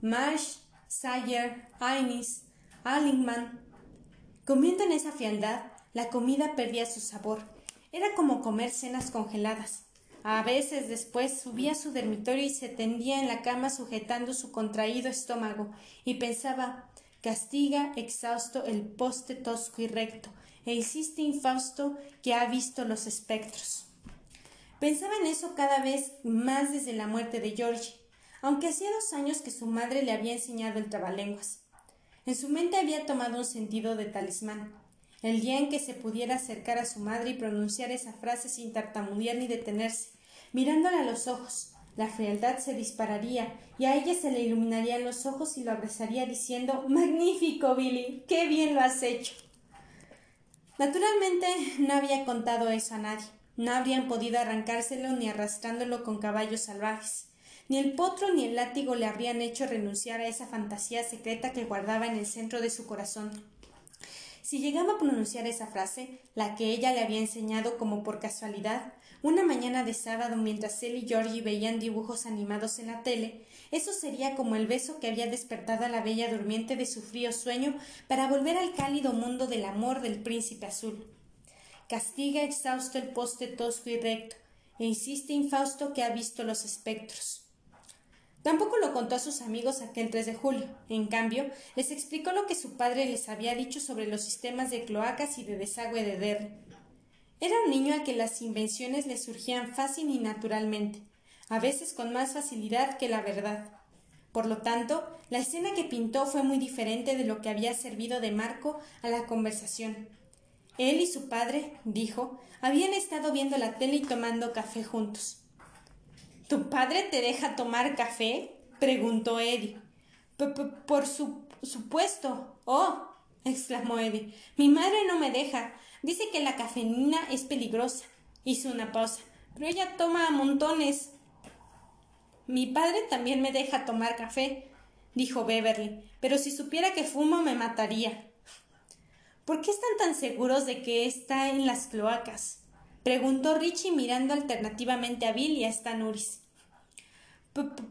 [SPEAKER 1] Marsh, Sayer, Innes, Allingman. Comiendo en esa frialdad, la comida perdía su sabor. Era como comer cenas congeladas. A veces después subía a su dormitorio y se tendía en la cama sujetando su contraído estómago y pensaba castiga exhausto el poste tosco y recto e insiste infausto que ha visto los espectros. Pensaba en eso cada vez más desde la muerte de Georgie, aunque hacía dos años que su madre le había enseñado el trabalenguas. En su mente había tomado un sentido de talismán. El día en que se pudiera acercar a su madre y pronunciar esa frase sin tartamudear ni detenerse, mirándola a los ojos, la frialdad se dispararía y a ella se le iluminarían los ojos y lo abrazaría diciendo Magnífico, Billy. qué bien lo has hecho. Naturalmente no había contado eso a nadie. No habrían podido arrancárselo ni arrastrándolo con caballos salvajes. Ni el potro ni el látigo le habrían hecho renunciar a esa fantasía secreta que guardaba en el centro de su corazón. Si llegaba a pronunciar esa frase, la que ella le había enseñado como por casualidad, una mañana de sábado mientras él y Georgie veían dibujos animados en la tele, eso sería como el beso que había despertado a la bella durmiente de su frío sueño para volver al cálido mundo del amor del príncipe azul. Castiga exhausto el poste tosco y recto, e insiste infausto que ha visto los espectros. Tampoco lo contó a sus amigos aquel 3 de julio. En cambio, les explicó lo que su padre les había dicho sobre los sistemas de cloacas y de desagüe de Derry. Era un niño al que las invenciones le surgían fácil y naturalmente, a veces con más facilidad que la verdad. Por lo tanto, la escena que pintó fue muy diferente de lo que había servido de marco a la conversación. Él y su padre, dijo, habían estado viendo la tele y tomando café juntos. ¿Tu padre te deja tomar café? preguntó Eddie. por supuesto. Oh, exclamó Eddie. Mi madre no me deja. Dice que la cafeína es peligrosa. Hizo una pausa. Pero ella toma a montones. Mi padre también me deja tomar café, dijo Beverly, pero si supiera que fumo me mataría. ¿Por qué están tan seguros de que está en las cloacas? preguntó Richie mirando alternativamente a Bill y a Stan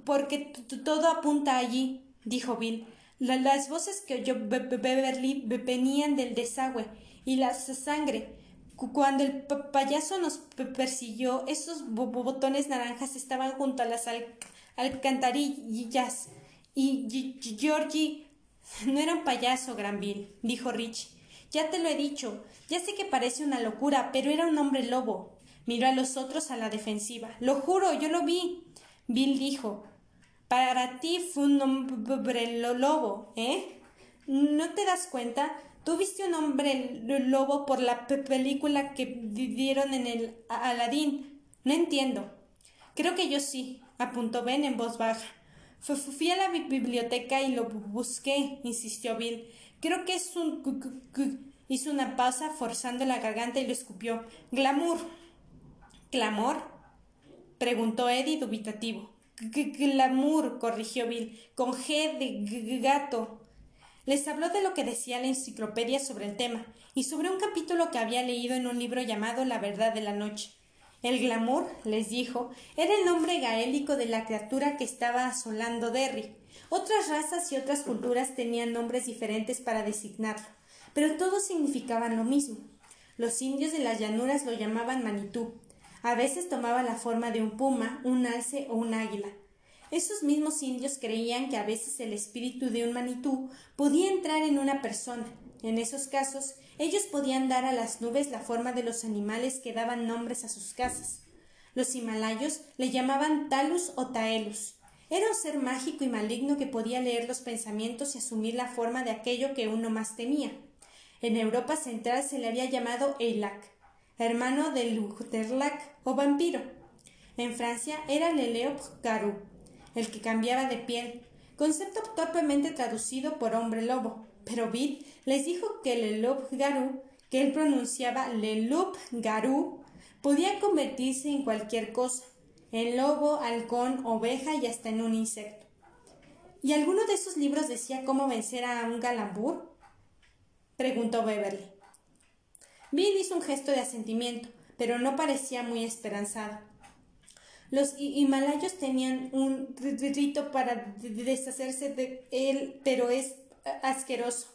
[SPEAKER 1] porque todo apunta allí, dijo Bill. las voces que oyó Beverly venían del desagüe y la sangre. Cuando el payaso nos persiguió, esos botones naranjas estaban junto a las alcantarillas. Y Georgie no era un payaso, Granville, dijo Rich. Ya te lo he dicho. Ya sé que parece una locura, pero era un hombre lobo. Miró a los otros a la defensiva. Lo juro, yo lo vi. Bill dijo, para ti fue un hombre lobo, ¿eh? ¿No te das cuenta? Tú viste un hombre lobo por la película que dieron en el Aladín. No entiendo. Creo que yo sí, apuntó Ben en voz baja. Fui a la biblioteca y lo busqué, insistió Bill. Creo que es un... Hizo una pausa forzando la garganta y lo escupió. Glamour. ¿Clamor? preguntó Eddie dubitativo. Glamour, corrigió Bill, con G de gato. Les habló de lo que decía la enciclopedia sobre el tema y sobre un capítulo que había leído en un libro llamado La verdad de la noche. El glamour, les dijo, era el nombre gaélico de la criatura que estaba asolando Derry. Otras razas y otras culturas tenían nombres diferentes para designarlo, pero todos significaban lo mismo. Los indios de las llanuras lo llamaban Manitú, a veces tomaba la forma de un puma, un alce o un águila. Esos mismos indios creían que a veces el espíritu de un manitú podía entrar en una persona. En esos casos, ellos podían dar a las nubes la forma de los animales que daban nombres a sus casas. Los himalayos le llamaban Talus o Taelus. Era un ser mágico y maligno que podía leer los pensamientos y asumir la forma de aquello que uno más temía. En Europa central se le había llamado Eilac hermano del Luterlac o vampiro. En Francia era Leleop Garou, el que cambiaba de piel, concepto torpemente traducido por hombre lobo, pero Bill les dijo que Leleop Garou, que él pronunciaba Leloup Garou, podía convertirse en cualquier cosa, en lobo, halcón, oveja y hasta en un insecto. ¿Y alguno de esos libros decía cómo vencer a un galambur? preguntó Beverly. Bill hizo un gesto de asentimiento, pero no parecía muy esperanzado. Los himalayos tenían un rito para deshacerse de él, pero es asqueroso.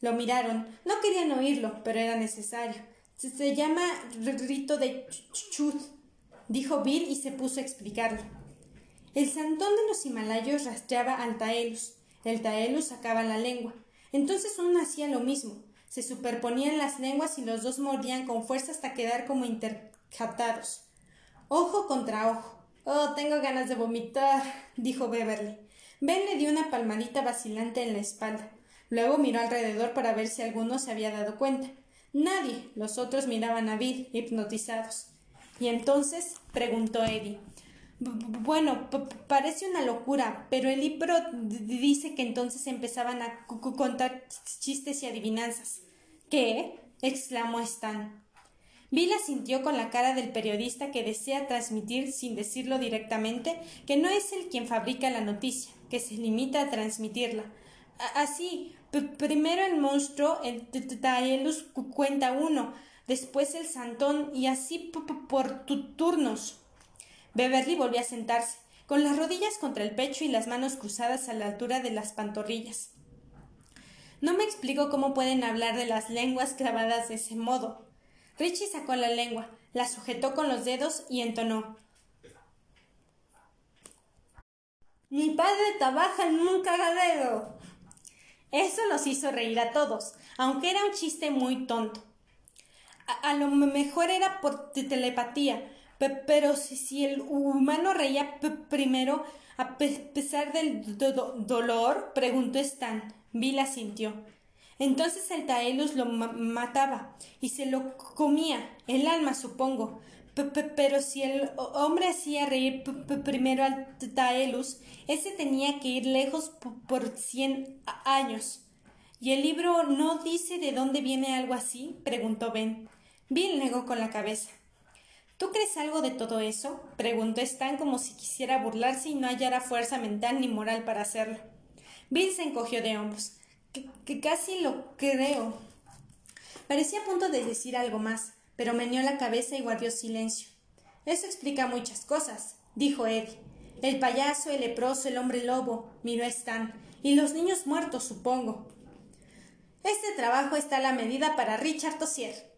[SPEAKER 1] Lo miraron. No querían oírlo, pero era necesario. Se, llama rito de chud, dijo Bill y se puso a explicarlo. El santón de los himalayos rastreaba al taelus. El taelus sacaba la lengua. Entonces uno hacía lo mismo. Se superponían las lenguas y los dos mordían con fuerza hasta quedar como intercatados. Ojo contra ojo. Oh, tengo ganas de vomitar, dijo Beverly. Ben le dio una palmadita vacilante en la espalda. Luego miró alrededor para ver si alguno se había dado cuenta. Nadie. Los otros miraban a Bill, hipnotizados. ¿Y entonces? preguntó Eddie. Bueno, parece una locura, pero el libro dice que entonces empezaban a contar chistes y adivinanzas. ¿Qué? exclamó Stan. Bill asintió con la cara del periodista que desea transmitir, sin decirlo directamente, que no es él quien fabrica la noticia, que se limita a transmitirla. Así, primero el monstruo, el Taelus cuenta uno, después el Santón y así por turnos. Beverly volvió a sentarse, con las rodillas contra el pecho y las manos cruzadas a la altura de las pantorrillas. No me explico cómo pueden hablar de las lenguas grabadas de ese modo. Richie sacó la lengua, la sujetó con los dedos y entonó. Mi padre trabaja en un cagadero. Eso los hizo reír a todos, aunque era un chiste muy tonto. A, lo mejor era por telepatía, pero si, el humano reía primero, a pesar del dolor, preguntó Stan. Vila sintió. Entonces el Taelus lo mataba y se lo comía, el alma, supongo. pero si el hombre hacía reír primero al Taelus, ese tenía que ir lejos por cien años. ¿Y el libro no dice de dónde viene algo así? preguntó Ben. Bill negó con la cabeza. ¿Tú crees algo de todo eso? preguntó Stan como si quisiera burlarse y no hallara fuerza mental ni moral para hacerlo. Bill se encogió de hombros que, casi lo creo. Parecía a punto de decir algo más, pero meneó la cabeza y guardó silencio. Eso explica muchas cosas, dijo Eddie. El payaso, el leproso, el hombre lobo, miró Stan, y los niños muertos, supongo. Este trabajo está a la medida para Richard Tossier,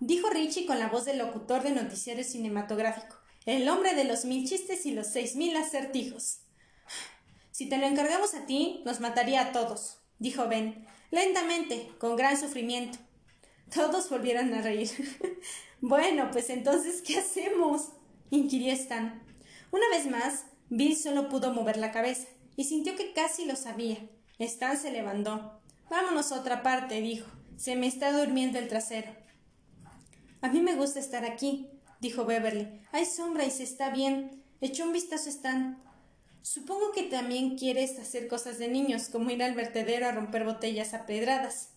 [SPEAKER 1] dijo Richie con la voz del locutor de noticiero cinematográfico, el hombre de los mil chistes y los seis mil acertijos. Si te lo encargamos a ti, nos mataría a todos dijo Ben, lentamente, con gran sufrimiento. Todos volvieron a reír. bueno, pues entonces, ¿qué hacemos? inquirió Stan. Una vez más, Bill solo pudo mover la cabeza, y sintió que casi lo sabía. Stan se levantó. Vámonos a otra parte, dijo. Se me está durmiendo el trasero. A mí me gusta estar aquí, dijo Beverly. Hay sombra y se está bien. Echó un vistazo a Stan. Supongo que también quieres hacer cosas de niños, como ir al vertedero a romper botellas a pedradas.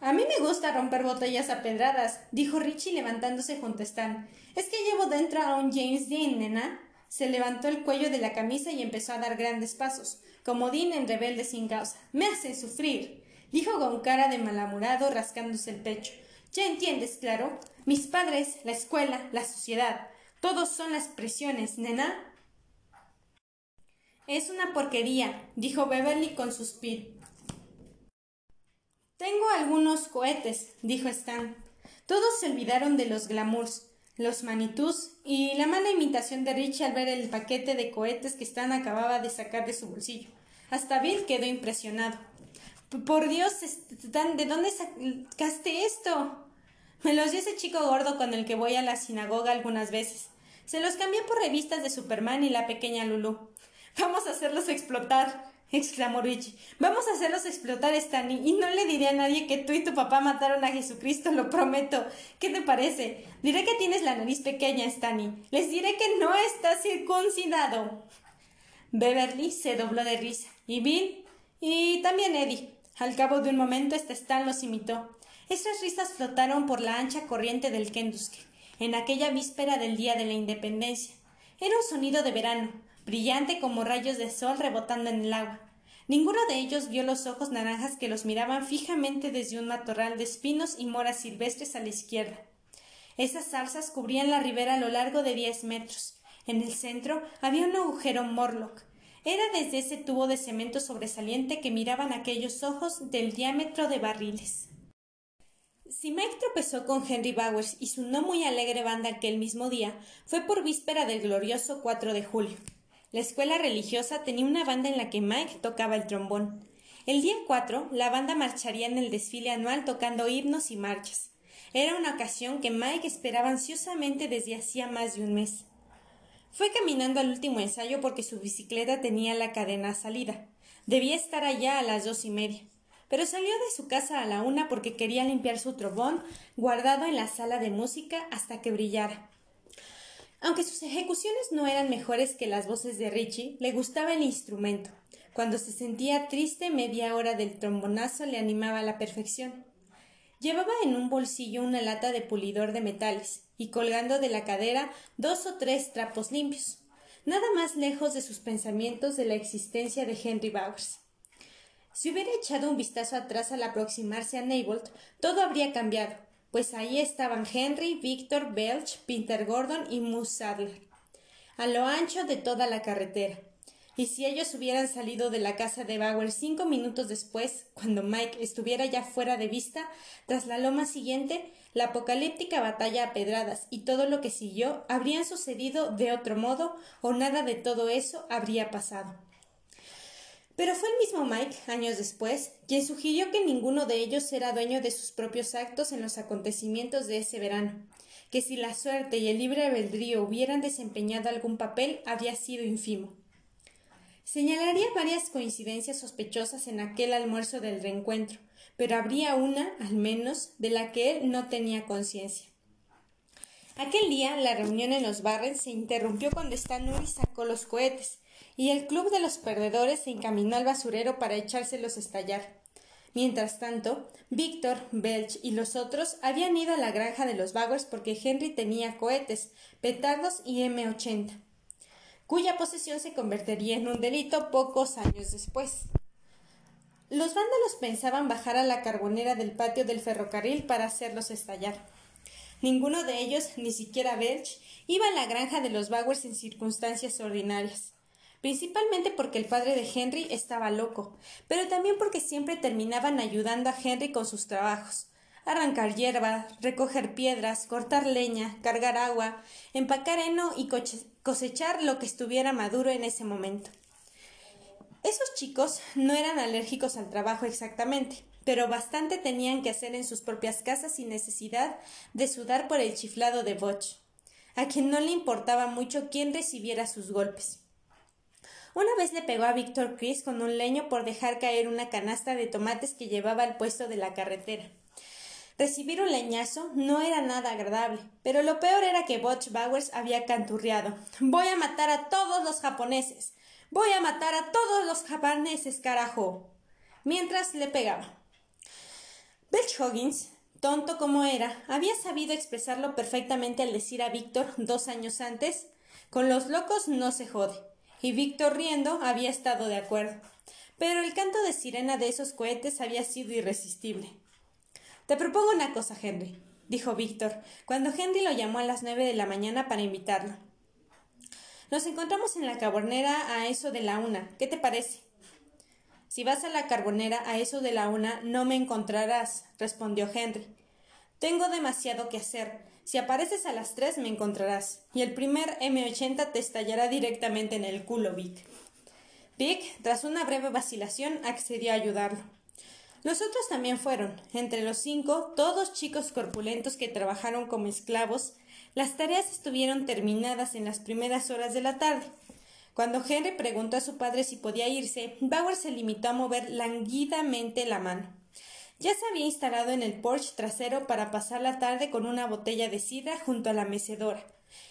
[SPEAKER 1] A mí me gusta romper botellas a pedradas, dijo Richie levantándose junto a Stan. Es que llevo dentro a un James Dean, nena. Se levantó el cuello de la camisa y empezó a dar grandes pasos, como Dean en rebelde sin causa. Me hacen sufrir, dijo con cara de malamurado rascándose el pecho. Ya entiendes, claro. Mis padres, la escuela, la sociedad. Todos son las presiones, nena. Es una porquería, dijo Beverly con suspiro. Tengo algunos cohetes, dijo Stan. Todos se olvidaron de los glamours, los manitús y la mala imitación de Richie al ver el paquete de cohetes que Stan acababa de sacar de su bolsillo. Hasta Bill quedó impresionado. Por Dios, Stan, ¿de dónde sacaste esto? Me los dio ese chico gordo con el que voy a la sinagoga algunas veces. Se los cambié por revistas de Superman y la pequeña Lulu. Vamos a hacerlos explotar, exclamó Richie. Vamos a hacerlos explotar, Stanley, y no le diré a nadie que tú y tu papá mataron a Jesucristo, lo prometo. ¿Qué te parece? Diré que tienes la nariz pequeña, Stanley. Les diré que no estás circuncidado. Beverly se dobló de risa, y Bill, y también Eddie. Al cabo de un momento, este Stan los imitó. Esas risas flotaron por la ancha corriente del Kentucky, en aquella víspera del día de la independencia. Era un sonido de verano, brillante como rayos de sol rebotando en el agua. Ninguno de ellos vio los ojos naranjas que los miraban fijamente desde un matorral de espinos y moras silvestres a la izquierda. Esas zarzas cubrían la ribera a lo largo de diez metros. En el centro había un agujero Morlock. Era desde ese tubo de cemento sobresaliente que miraban aquellos ojos del diámetro de barriles. Si Mike tropezó con Henry Bowers y su no muy alegre banda aquel mismo día, fue por víspera del glorioso 4 de julio. La escuela religiosa tenía una banda en la que Mike tocaba el trombón. El día 4, la banda marcharía en el desfile anual tocando himnos y marchas. Era una ocasión que Mike esperaba ansiosamente desde hacía más de un mes. Fue caminando al último ensayo porque su bicicleta tenía la cadena salida. Debía estar allá a las dos y media pero salió de su casa a la una porque quería limpiar su trombón guardado en la sala de música hasta que brillara. Aunque sus ejecuciones no eran mejores que las voces de Richie, le gustaba el instrumento. Cuando se sentía triste, media hora del trombonazo le animaba a la perfección. Llevaba en un bolsillo una lata de pulidor de metales y colgando de la cadera dos o tres trapos limpios, nada más lejos de sus pensamientos de la existencia de Henry Bowers. Si hubiera echado un vistazo atrás al aproximarse a Neibolt, todo habría cambiado, pues ahí estaban Henry, Victor, Belch, Peter Gordon y Moose Sadler, a lo ancho de toda la carretera. Y si ellos hubieran salido de la casa de Bauer cinco minutos después, cuando Mike estuviera ya fuera de vista, tras la loma siguiente, la apocalíptica batalla a pedradas y todo lo que siguió habrían sucedido de otro modo o nada de todo eso habría pasado. Pero fue el mismo Mike, años después, quien sugirió que ninguno de ellos era dueño de sus propios actos en los acontecimientos de ese verano, que si la suerte y el libre albedrío hubieran desempeñado algún papel había sido ínfimo. Señalaría varias coincidencias sospechosas en aquel almuerzo del reencuentro, pero habría una, al menos, de la que él no tenía conciencia. Aquel día la reunión en los Barrens se interrumpió cuando Stanley sacó los cohetes, y el club de los perdedores se encaminó al basurero para echárselos a estallar. Mientras tanto, Víctor, Belch y los otros habían ido a la granja de los Bowers porque Henry tenía cohetes, petardos y M80, cuya posesión se convertiría en un delito pocos años después. Los vándalos pensaban bajar a la carbonera del patio del ferrocarril para hacerlos estallar. Ninguno de ellos, ni siquiera Belch, iba a la granja de los Bowers en circunstancias ordinarias principalmente porque el padre de Henry estaba loco, pero también porque siempre terminaban ayudando a Henry con sus trabajos arrancar hierba, recoger piedras, cortar leña, cargar agua, empacar heno y cosechar lo que estuviera maduro en ese momento. Esos chicos no eran alérgicos al trabajo exactamente, pero bastante tenían que hacer en sus propias casas sin necesidad de sudar por el chiflado de Botch, a quien no le importaba mucho quién recibiera sus golpes. Una vez le pegó a Víctor Chris con un leño por dejar caer una canasta de tomates que llevaba al puesto de la carretera. Recibir un leñazo no era nada agradable, pero lo peor era que Butch Bowers había canturreado. Voy a matar a todos los japoneses. Voy a matar a todos los japoneses, carajo. Mientras le pegaba. Belch Hoggins, tonto como era, había sabido expresarlo perfectamente al decir a Víctor dos años antes con los locos no se jode y Víctor riendo había estado de acuerdo. Pero el canto de sirena de esos cohetes había sido irresistible. Te propongo una cosa, Henry, dijo Víctor, cuando Henry lo llamó a las nueve de la mañana para invitarlo. Nos encontramos en la carbonera a eso de la una. ¿Qué te parece? Si vas a la carbonera a eso de la una, no me encontrarás, respondió Henry. Tengo demasiado que hacer. Si apareces a las tres me encontrarás, y el primer M80 te estallará directamente en el culo, Vic. Vic, tras una breve vacilación, accedió a ayudarlo. Los otros también fueron, entre los cinco, todos chicos corpulentos que trabajaron como esclavos. Las tareas estuvieron terminadas en las primeras horas de la tarde. Cuando Henry preguntó a su padre si podía irse, Bauer se limitó a mover languidamente la mano. Ya se había instalado en el porche trasero para pasar la tarde con una botella de sidra junto a la mecedora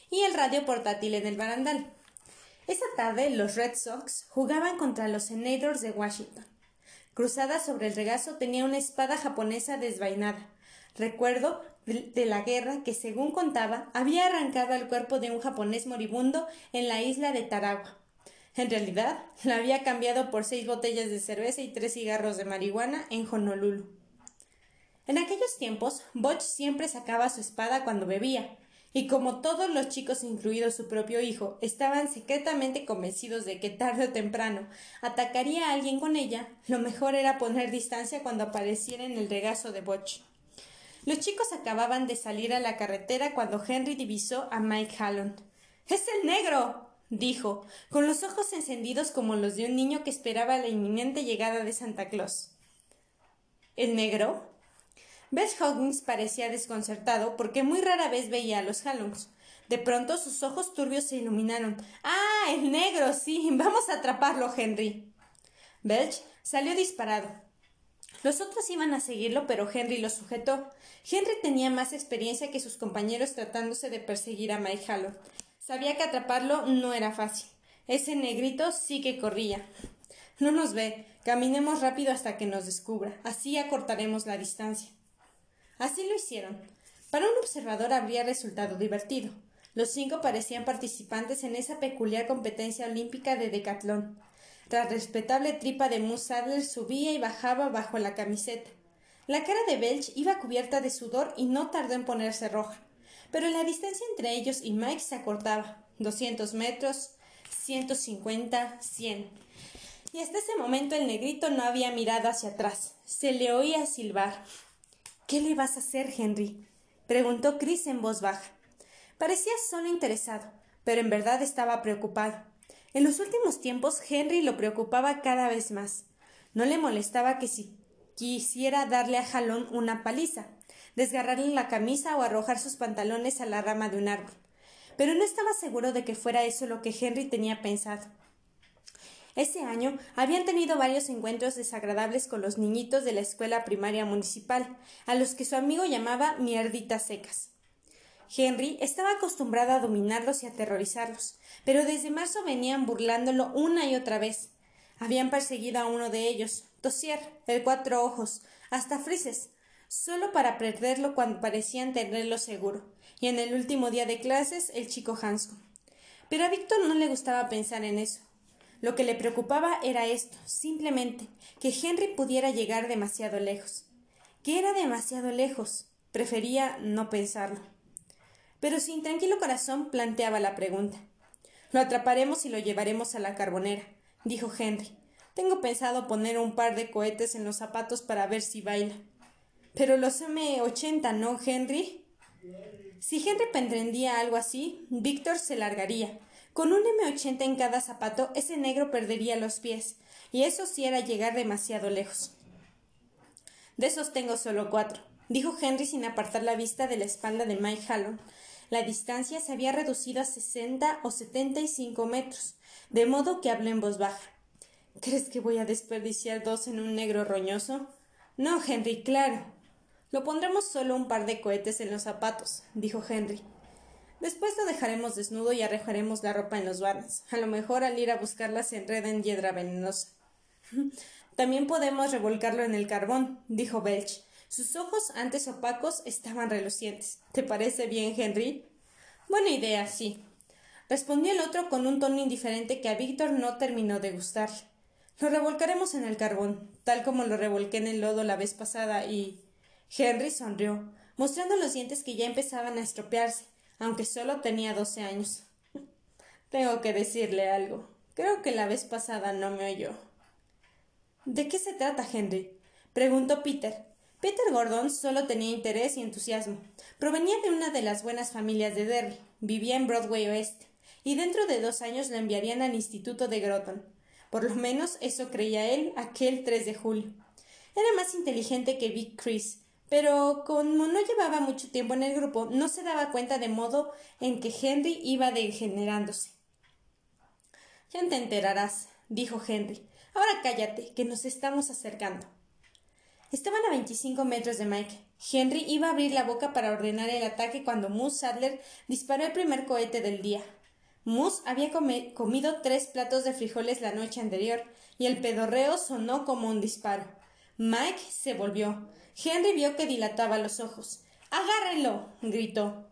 [SPEAKER 1] y el radio portátil en el barandal. Esa tarde los Red Sox jugaban contra los Senators de Washington. Cruzada sobre el regazo tenía una espada japonesa desvainada, recuerdo de la guerra que, según contaba, había arrancado al cuerpo de un japonés moribundo en la isla de Tarawa. En realidad, la había cambiado por seis botellas de cerveza y tres cigarros de marihuana en Honolulu. En aquellos tiempos, Butch siempre sacaba su espada cuando bebía, y como todos los chicos, incluido su propio hijo, estaban secretamente convencidos de que tarde o temprano atacaría a alguien con ella, lo mejor era poner distancia cuando apareciera en el regazo de Butch. Los chicos acababan de salir a la carretera cuando Henry divisó a Mike Hallon. ¡Es el negro! dijo, con los ojos encendidos como los de un niño que esperaba la inminente llegada de Santa Claus. ¿El negro? Beth Hoggins parecía desconcertado porque muy rara vez veía a los Hallons. De pronto sus ojos turbios se iluminaron. ¡Ah! El negro. sí. Vamos a atraparlo, Henry. Belch salió disparado. Los otros iban a seguirlo, pero Henry lo sujetó. Henry tenía más experiencia que sus compañeros tratándose de perseguir a Mike Hallon. Sabía que atraparlo no era fácil. Ese negrito sí que corría. No nos ve. Caminemos rápido hasta que nos descubra. Así acortaremos la distancia. Así lo hicieron. Para un observador habría resultado divertido. Los cinco parecían participantes en esa peculiar competencia olímpica de decatlón. La respetable tripa de Moose Sadler subía y bajaba bajo la camiseta. La cara de Belch iba cubierta de sudor y no tardó en ponerse roja pero la distancia entre ellos y Mike se acortaba. Doscientos metros, ciento cincuenta, cien. Y hasta ese momento el negrito no había mirado hacia atrás. Se le oía silbar. ¿Qué le vas a hacer, Henry? preguntó Chris en voz baja. Parecía solo interesado, pero en verdad estaba preocupado. En los últimos tiempos Henry lo preocupaba cada vez más. No le molestaba que si quisiera darle a Jalón una paliza, desgarrarle la camisa o arrojar sus pantalones a la rama de un árbol. Pero no estaba seguro de que fuera eso lo que Henry tenía pensado. Ese año habían tenido varios encuentros desagradables con los niñitos de la escuela primaria municipal, a los que su amigo llamaba mierditas secas. Henry estaba acostumbrado a dominarlos y aterrorizarlos, pero desde marzo venían burlándolo una y otra vez. Habían perseguido a uno de ellos, Tosier, el cuatro ojos, hasta Frises, solo para perderlo cuando parecían tenerlo seguro, y en el último día de clases el chico Hanscom. Pero a Víctor no le gustaba pensar en eso. Lo que le preocupaba era esto, simplemente, que Henry pudiera llegar demasiado lejos. Que era demasiado lejos. Prefería no pensarlo. Pero sin tranquilo corazón planteaba la pregunta. Lo atraparemos y lo llevaremos a la carbonera, dijo Henry. Tengo pensado poner un par de cohetes en los zapatos para ver si baila. Pero los M80, ¿no, Henry? Si Henry pretendía algo así, Víctor se largaría. Con un M80 en cada zapato, ese negro perdería los pies, y eso sí era llegar demasiado lejos. De esos tengo solo cuatro, dijo Henry sin apartar la vista de la espalda de Mike Hallon. La distancia se había reducido a sesenta o setenta y cinco metros, de modo que habló en voz baja. ¿Crees que voy a desperdiciar dos en un negro roñoso? No, Henry, claro. Lo pondremos solo un par de cohetes en los zapatos, dijo Henry. Después lo dejaremos desnudo y arrojaremos la ropa en los barnes. A lo mejor al ir a buscarla se enreda en hiedra venenosa. También podemos revolcarlo en el carbón, dijo Belch. Sus ojos, antes opacos, estaban relucientes. ¿Te parece bien, Henry? Buena idea, sí. Respondió el otro con un tono indiferente que a Víctor no terminó de gustar. Lo revolcaremos en el carbón, tal como lo revolqué en el lodo la vez pasada y. Henry sonrió, mostrando los dientes que ya empezaban a estropearse, aunque solo tenía doce años. Tengo que decirle algo. Creo que la vez pasada no me oyó. ¿De qué se trata, Henry? preguntó Peter. Peter Gordon solo tenía interés y entusiasmo. Provenía de una de las buenas familias de Derry, vivía en Broadway Oeste, y dentro de dos años lo enviarían al Instituto de Groton. Por lo menos eso creía él aquel 3 de julio. Era más inteligente que Big Chris, pero como no llevaba mucho tiempo en el grupo, no se daba cuenta de modo en que Henry iba degenerándose. Ya te enterarás, dijo Henry. Ahora cállate, que nos estamos acercando. Estaban a veinticinco metros de Mike. Henry iba a abrir la boca para ordenar el ataque cuando Moose Sadler disparó el primer cohete del día. Moose había comido tres platos de frijoles la noche anterior, y el pedorreo sonó como un disparo. Mike se volvió. Henry vio que dilataba los ojos. ¡Agárrenlo! gritó.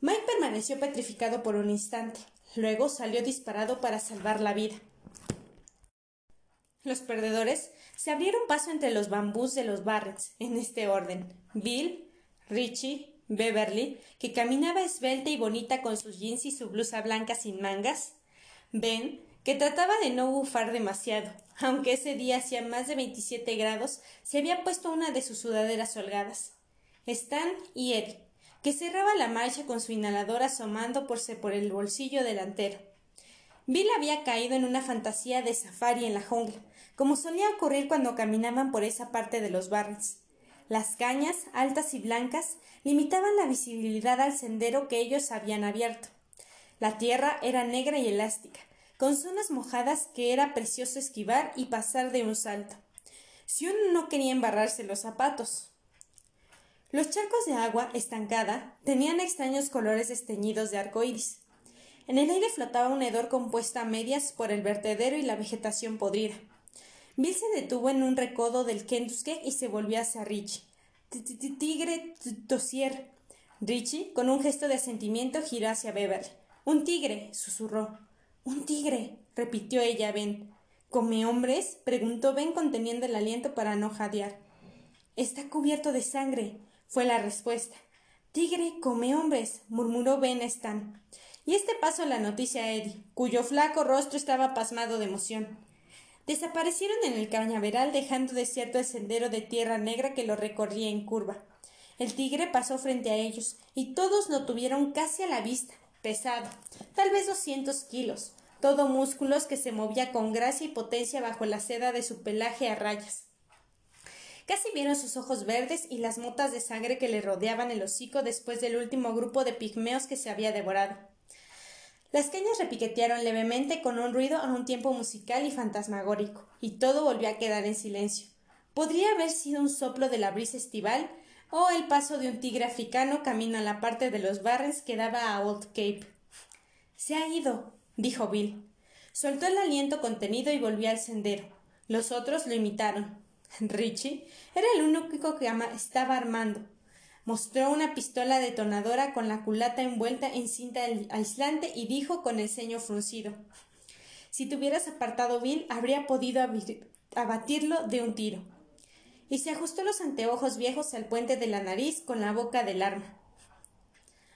[SPEAKER 1] Mike permaneció petrificado por un instante. Luego salió disparado para salvar la vida. Los perdedores se abrieron paso entre los bambús de los Barretts, en este orden. Bill, Richie, Beverly, que caminaba esbelta y bonita con sus jeans y su blusa blanca sin mangas. Ben, que trataba de no bufar demasiado, aunque ese día hacía más de 27 grados, se había puesto una de sus sudaderas holgadas. Stan y Eddie, que cerraba la marcha con su inhalador asomándose por el bolsillo delantero. Bill había caído en una fantasía de safari en la jungla, como solía ocurrir cuando caminaban por esa parte de los barrios. Las cañas, altas y blancas, limitaban la visibilidad al sendero que ellos habían abierto. La tierra era negra y elástica, con zonas mojadas que era precioso esquivar y pasar de un salto. Si uno no quería embarrarse los zapatos. Los charcos de agua estancada tenían extraños colores desteñidos de arcoíris. En el aire flotaba un hedor compuesto a medias por el vertedero y la vegetación podrida. Bill se detuvo en un recodo del Kentuske y se volvió hacia Richie. Tigre tosier. Richie, con un gesto de asentimiento, giró hacia Beverly. Un tigre, susurró. Un tigre, repitió ella Ben. ¿Come hombres? preguntó Ben conteniendo el aliento para no jadear. Está cubierto de sangre, fue la respuesta. Tigre come hombres, murmuró Ben Stan. Y este pasó la noticia a Eddie, cuyo flaco rostro estaba pasmado de emoción. Desaparecieron en el cañaveral dejando desierto el sendero de tierra negra que lo recorría en curva. El tigre pasó frente a ellos, y todos lo tuvieron casi a la vista, pesado, tal vez doscientos kilos, todo músculos que se movía con gracia y potencia bajo la seda de su pelaje a rayas. Casi vieron sus ojos verdes y las motas de sangre que le rodeaban el hocico después del último grupo de pigmeos que se había devorado. Las cañas repiquetearon levemente con un ruido a un tiempo musical y fantasmagórico, y todo volvió a quedar en silencio. Podría haber sido un soplo de la brisa estival o el paso de un tigre africano camino a la parte de los Barrens que daba a Old Cape. Se ha ido, dijo Bill. Soltó el aliento contenido y volvió al sendero. Los otros lo imitaron. Richie era el único que estaba armando. Mostró una pistola detonadora con la culata envuelta en cinta aislante y dijo con el ceño fruncido Si te hubieras apartado Bill, habría podido abatirlo de un tiro. Y se ajustó los anteojos viejos al puente de la nariz con la boca del arma.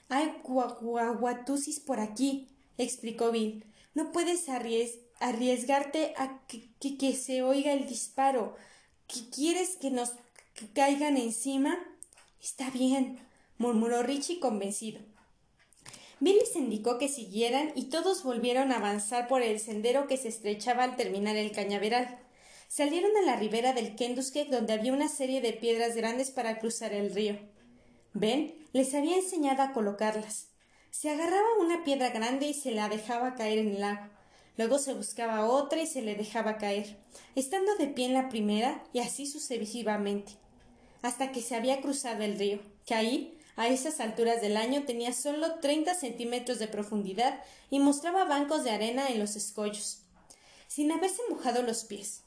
[SPEAKER 1] Hay guaguatusis por aquí, explicó Bill. No puedes arriesgarte a que, se oiga el disparo. ¿Qué quieres que nos caigan encima? Está bien, murmuró Richie convencido. Bill les indicó que siguieran y todos volvieron a avanzar por el sendero que se estrechaba al terminar el cañaveral. Salieron a la ribera del Kentuske donde había una serie de piedras grandes para cruzar el río. Ben les había enseñado a colocarlas. Se agarraba una piedra grande y se la dejaba caer en el lago. Luego se buscaba otra y se le dejaba caer, estando de pie en la primera y así sucesivamente hasta que se había cruzado el río, que ahí, a esas alturas del año, tenía solo treinta centímetros de profundidad y mostraba bancos de arena en los escollos, sin haberse mojado los pies.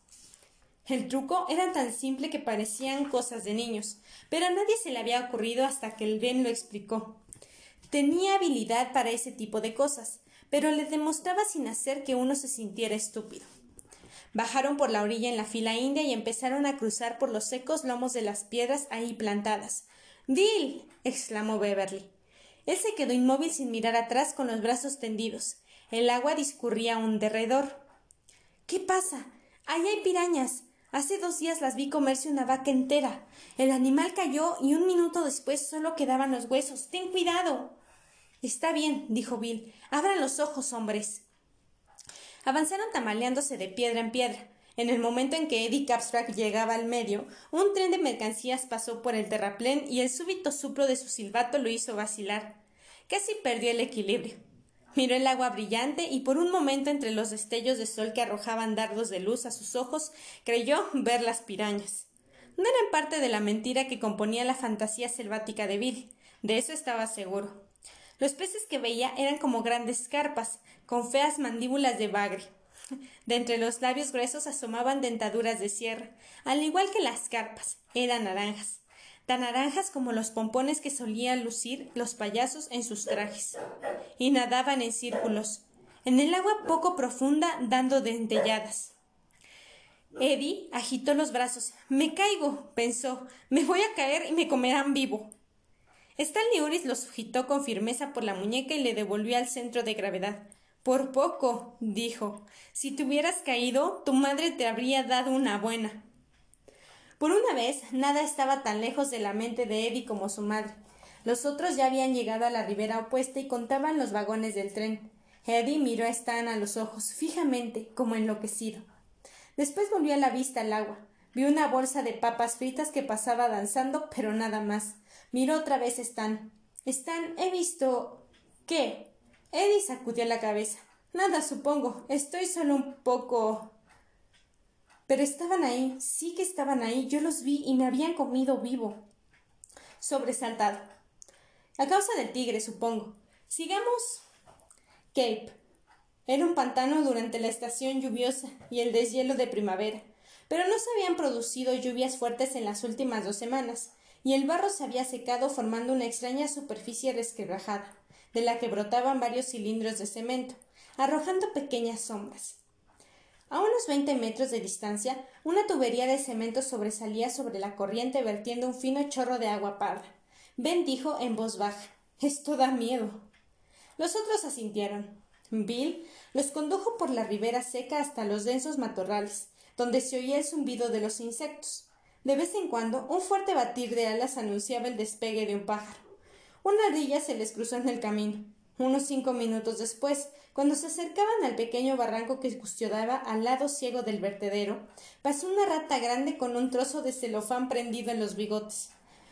[SPEAKER 1] El truco era tan simple que parecían cosas de niños, pero a nadie se le había ocurrido hasta que el Ben lo explicó. Tenía habilidad para ese tipo de cosas, pero le demostraba sin hacer que uno se sintiera estúpido. Bajaron por la orilla en la fila india y empezaron a cruzar por los secos lomos de las piedras ahí plantadas. Bill. exclamó Beverly. Él se quedó inmóvil sin mirar atrás con los brazos tendidos. El agua discurría a un derredor. ¿Qué pasa? Ahí hay pirañas. Hace dos días las vi comerse una vaca entera. El animal cayó y un minuto después solo quedaban los huesos. Ten cuidado. Está bien, dijo Bill. Abran los ojos, hombres. Avanzaron tamaleándose de piedra en piedra. En el momento en que Eddie Capstrack llegaba al medio, un tren de mercancías pasó por el terraplén y el súbito suplo de su silbato lo hizo vacilar. Casi perdió el equilibrio. Miró el agua brillante y por un momento entre los destellos de sol que arrojaban dardos de luz a sus ojos creyó ver las pirañas. No eran parte de la mentira que componía la fantasía selvática de Bill. De eso estaba seguro. Los peces que veía eran como grandes carpas, con feas mandíbulas de bagre. De entre los labios gruesos asomaban dentaduras de sierra, al igual que las carpas, eran naranjas, tan naranjas como los pompones que solían lucir los payasos en sus trajes. Y nadaban en círculos. en el agua poco profunda dando dentelladas. Eddie agitó los brazos. Me caigo, pensó. Me voy a caer y me comerán vivo. Stanley Uris lo sujetó con firmeza por la muñeca y le devolvió al centro de gravedad. Por poco, dijo. Si te hubieras caído, tu madre te habría dado una buena. Por una vez, nada estaba tan lejos de la mente de Eddie como su madre. Los otros ya habían llegado a la ribera opuesta y contaban los vagones del tren. Eddie miró a Stan a los ojos, fijamente, como enloquecido. Después volvió la vista al agua. Vio una bolsa de papas fritas que pasaba danzando, pero nada más. Miró otra vez a Stan. Stan, he visto. ¿Qué? Eddie sacudió la cabeza. Nada, supongo. Estoy solo un poco. Pero estaban ahí, sí que estaban ahí. Yo los vi y me habían comido vivo. Sobresaltado. A causa del tigre, supongo. Sigamos. Cape. Era un pantano durante la estación lluviosa y el deshielo de primavera, pero no se habían producido lluvias fuertes en las últimas dos semanas, y el barro se había secado formando una extraña superficie resquebrajada, de la que brotaban varios cilindros de cemento, arrojando pequeñas sombras. A unos veinte metros de distancia, una tubería de cemento sobresalía sobre la corriente vertiendo un fino chorro de agua parda. Ben dijo en voz baja Esto da miedo. Los otros asintieron. Bill los condujo por la ribera seca hasta los densos matorrales, donde se oía el zumbido de los insectos. De vez en cuando, un fuerte batir de alas anunciaba el despegue de un pájaro. Una ardilla se les cruzó en el camino. Unos cinco minutos después, cuando se acercaban al pequeño barranco que custodiaba al lado ciego del vertedero, pasó una rata grande con un trozo de celofán prendido en los bigotes.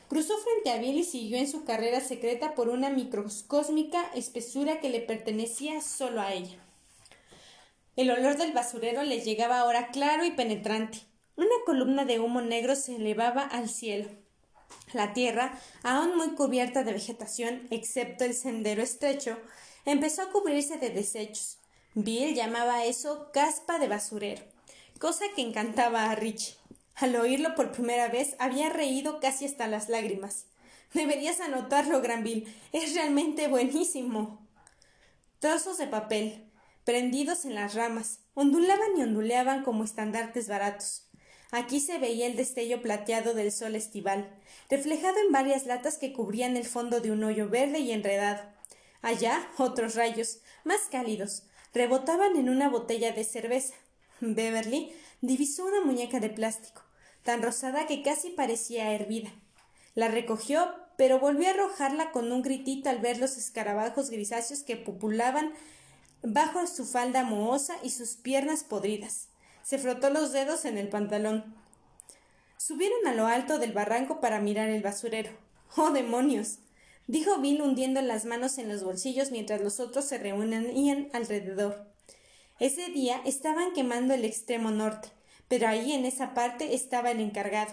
[SPEAKER 1] Cruzó frente a Bill y siguió en su carrera secreta por una microscósmica espesura que le pertenecía solo a ella. El olor del basurero le llegaba ahora claro y penetrante. Una columna de humo negro se elevaba al cielo. La tierra, aún muy cubierta de vegetación, excepto el sendero estrecho, empezó a cubrirse de desechos. Bill llamaba eso caspa de basurero, cosa que encantaba a Richie. Al oírlo por primera vez había reído casi hasta las lágrimas. Deberías anotarlo, Granville. Es realmente buenísimo. Trozos de papel, prendidos en las ramas, ondulaban y onduleaban como estandartes baratos. Aquí se veía el destello plateado del sol estival, reflejado en varias latas que cubrían el fondo de un hoyo verde y enredado. Allá otros rayos, más cálidos, rebotaban en una botella de cerveza. Beverly divisó una muñeca de plástico tan rosada que casi parecía hervida. La recogió, pero volvió a arrojarla con un gritito al ver los escarabajos grisáceos que populaban bajo su falda mohosa y sus piernas podridas. Se frotó los dedos en el pantalón. Subieron a lo alto del barranco para mirar el basurero. ¡Oh, demonios! Dijo Bill hundiendo las manos en los bolsillos mientras los otros se reunían alrededor. Ese día estaban quemando el extremo norte, pero ahí en esa parte estaba el encargado,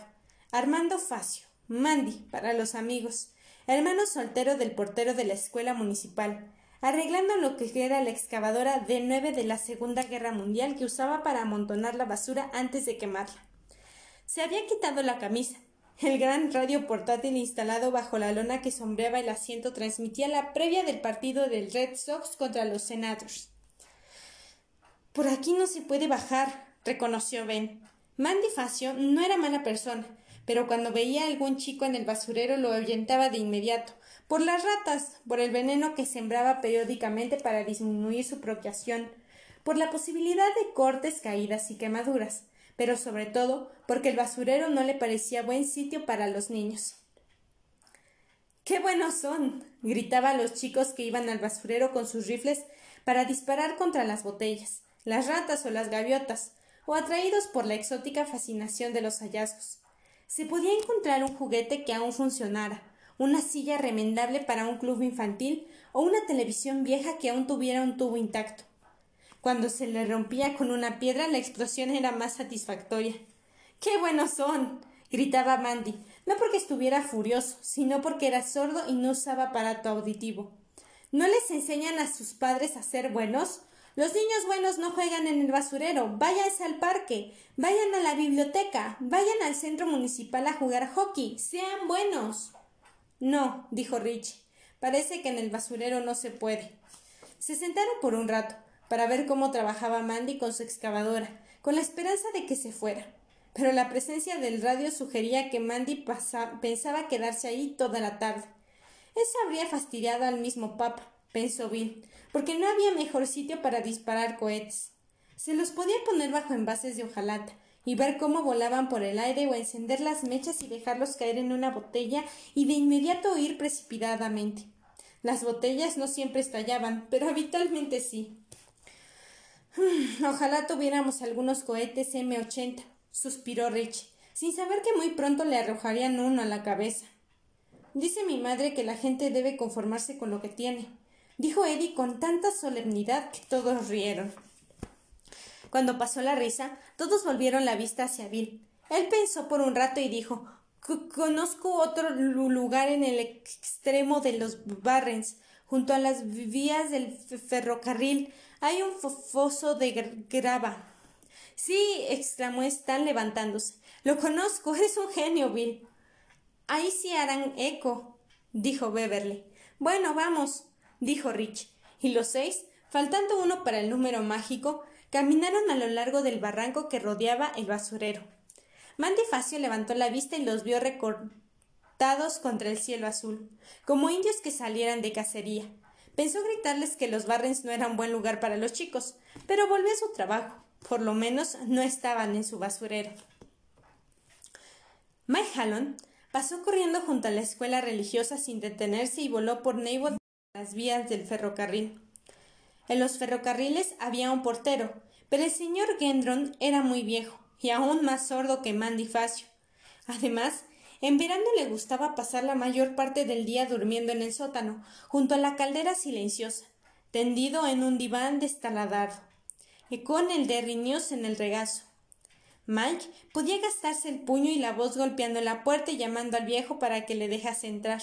[SPEAKER 1] Armando Facio, Mandy, para los amigos, hermano soltero del portero de la escuela municipal, arreglando lo que era la excavadora D9 de la Segunda Guerra Mundial que usaba para amontonar la basura antes de quemarla. Se había quitado la camisa. El gran radio portátil instalado bajo la lona que sombreaba el asiento transmitía la previa del partido del Red Sox contra los Senators. Por aquí no se puede bajar, reconoció Ben. Mandy Facio no era mala persona, pero cuando veía a algún chico en el basurero lo ahuyentaba de inmediato, por las ratas, por el veneno que sembraba periódicamente para disminuir su procreación, por la posibilidad de cortes, caídas y quemaduras, pero sobre todo porque el basurero no le parecía buen sitio para los niños. ¡Qué buenos son! gritaba a los chicos que iban al basurero con sus rifles para disparar contra las botellas, las ratas o las gaviotas, o atraídos por la exótica fascinación de los hallazgos. Se podía encontrar un juguete que aún funcionara, una silla remendable para un club infantil o una televisión vieja que aún tuviera un tubo intacto. Cuando se le rompía con una piedra la explosión era más satisfactoria. ¡Qué buenos son! gritaba Mandy, no porque estuviera furioso, sino porque era sordo y no usaba aparato auditivo. ¿No les enseñan a sus padres a ser buenos? Los niños buenos no juegan en el basurero, váyanse al parque, vayan a la biblioteca, vayan al centro municipal a jugar hockey, sean buenos. No, dijo Richie, parece que en el basurero no se puede. Se sentaron por un rato, para ver cómo trabajaba Mandy con su excavadora, con la esperanza de que se fuera. Pero la presencia del radio sugería que Mandy pensaba quedarse ahí toda la tarde. Eso habría fastidiado al mismo Papa, pensó Bill, porque no había mejor sitio para disparar cohetes. Se los podía poner bajo envases de hojalata y ver cómo volaban por el aire o encender las mechas y dejarlos caer en una botella y de inmediato huir precipitadamente. Las botellas no siempre estallaban, pero habitualmente sí. Ojalá tuviéramos algunos cohetes M80, suspiró Rich, sin saber que muy pronto le arrojarían uno a la cabeza. Dice mi madre que la gente debe conformarse con lo que tiene, dijo Eddie con tanta solemnidad que todos rieron. Cuando pasó la risa, todos volvieron la vista hacia Bill. Él pensó por un rato y dijo Conozco otro lugar en el extremo de los Barrens, junto a las vías del ferrocarril. Hay un foso de grava. Sí, exclamó Stan levantándose. Lo conozco, es un genio, Bill. Ahí sí harán eco, dijo Beverly. Bueno, vamos, dijo Rich. Y los seis, faltando uno para el número mágico, Caminaron a lo largo del barranco que rodeaba el basurero. Mandy Facio levantó la vista y los vio recortados contra el cielo azul, como indios que salieran de cacería. Pensó gritarles que los Barrens no eran buen lugar para los chicos, pero volvió a su trabajo. Por lo menos no estaban en su basurero. Mike Hallon pasó corriendo junto a la escuela religiosa sin detenerse y voló por Neighbor las vías del ferrocarril. En los ferrocarriles había un portero, pero el señor Gendron era muy viejo y aún más sordo que Mandy Facio. Además, en verano le gustaba pasar la mayor parte del día durmiendo en el sótano, junto a la caldera silenciosa, tendido en un diván destaladado, y con el de News en el regazo. Mike podía gastarse el puño y la voz golpeando la puerta y llamando al viejo para que le dejase entrar.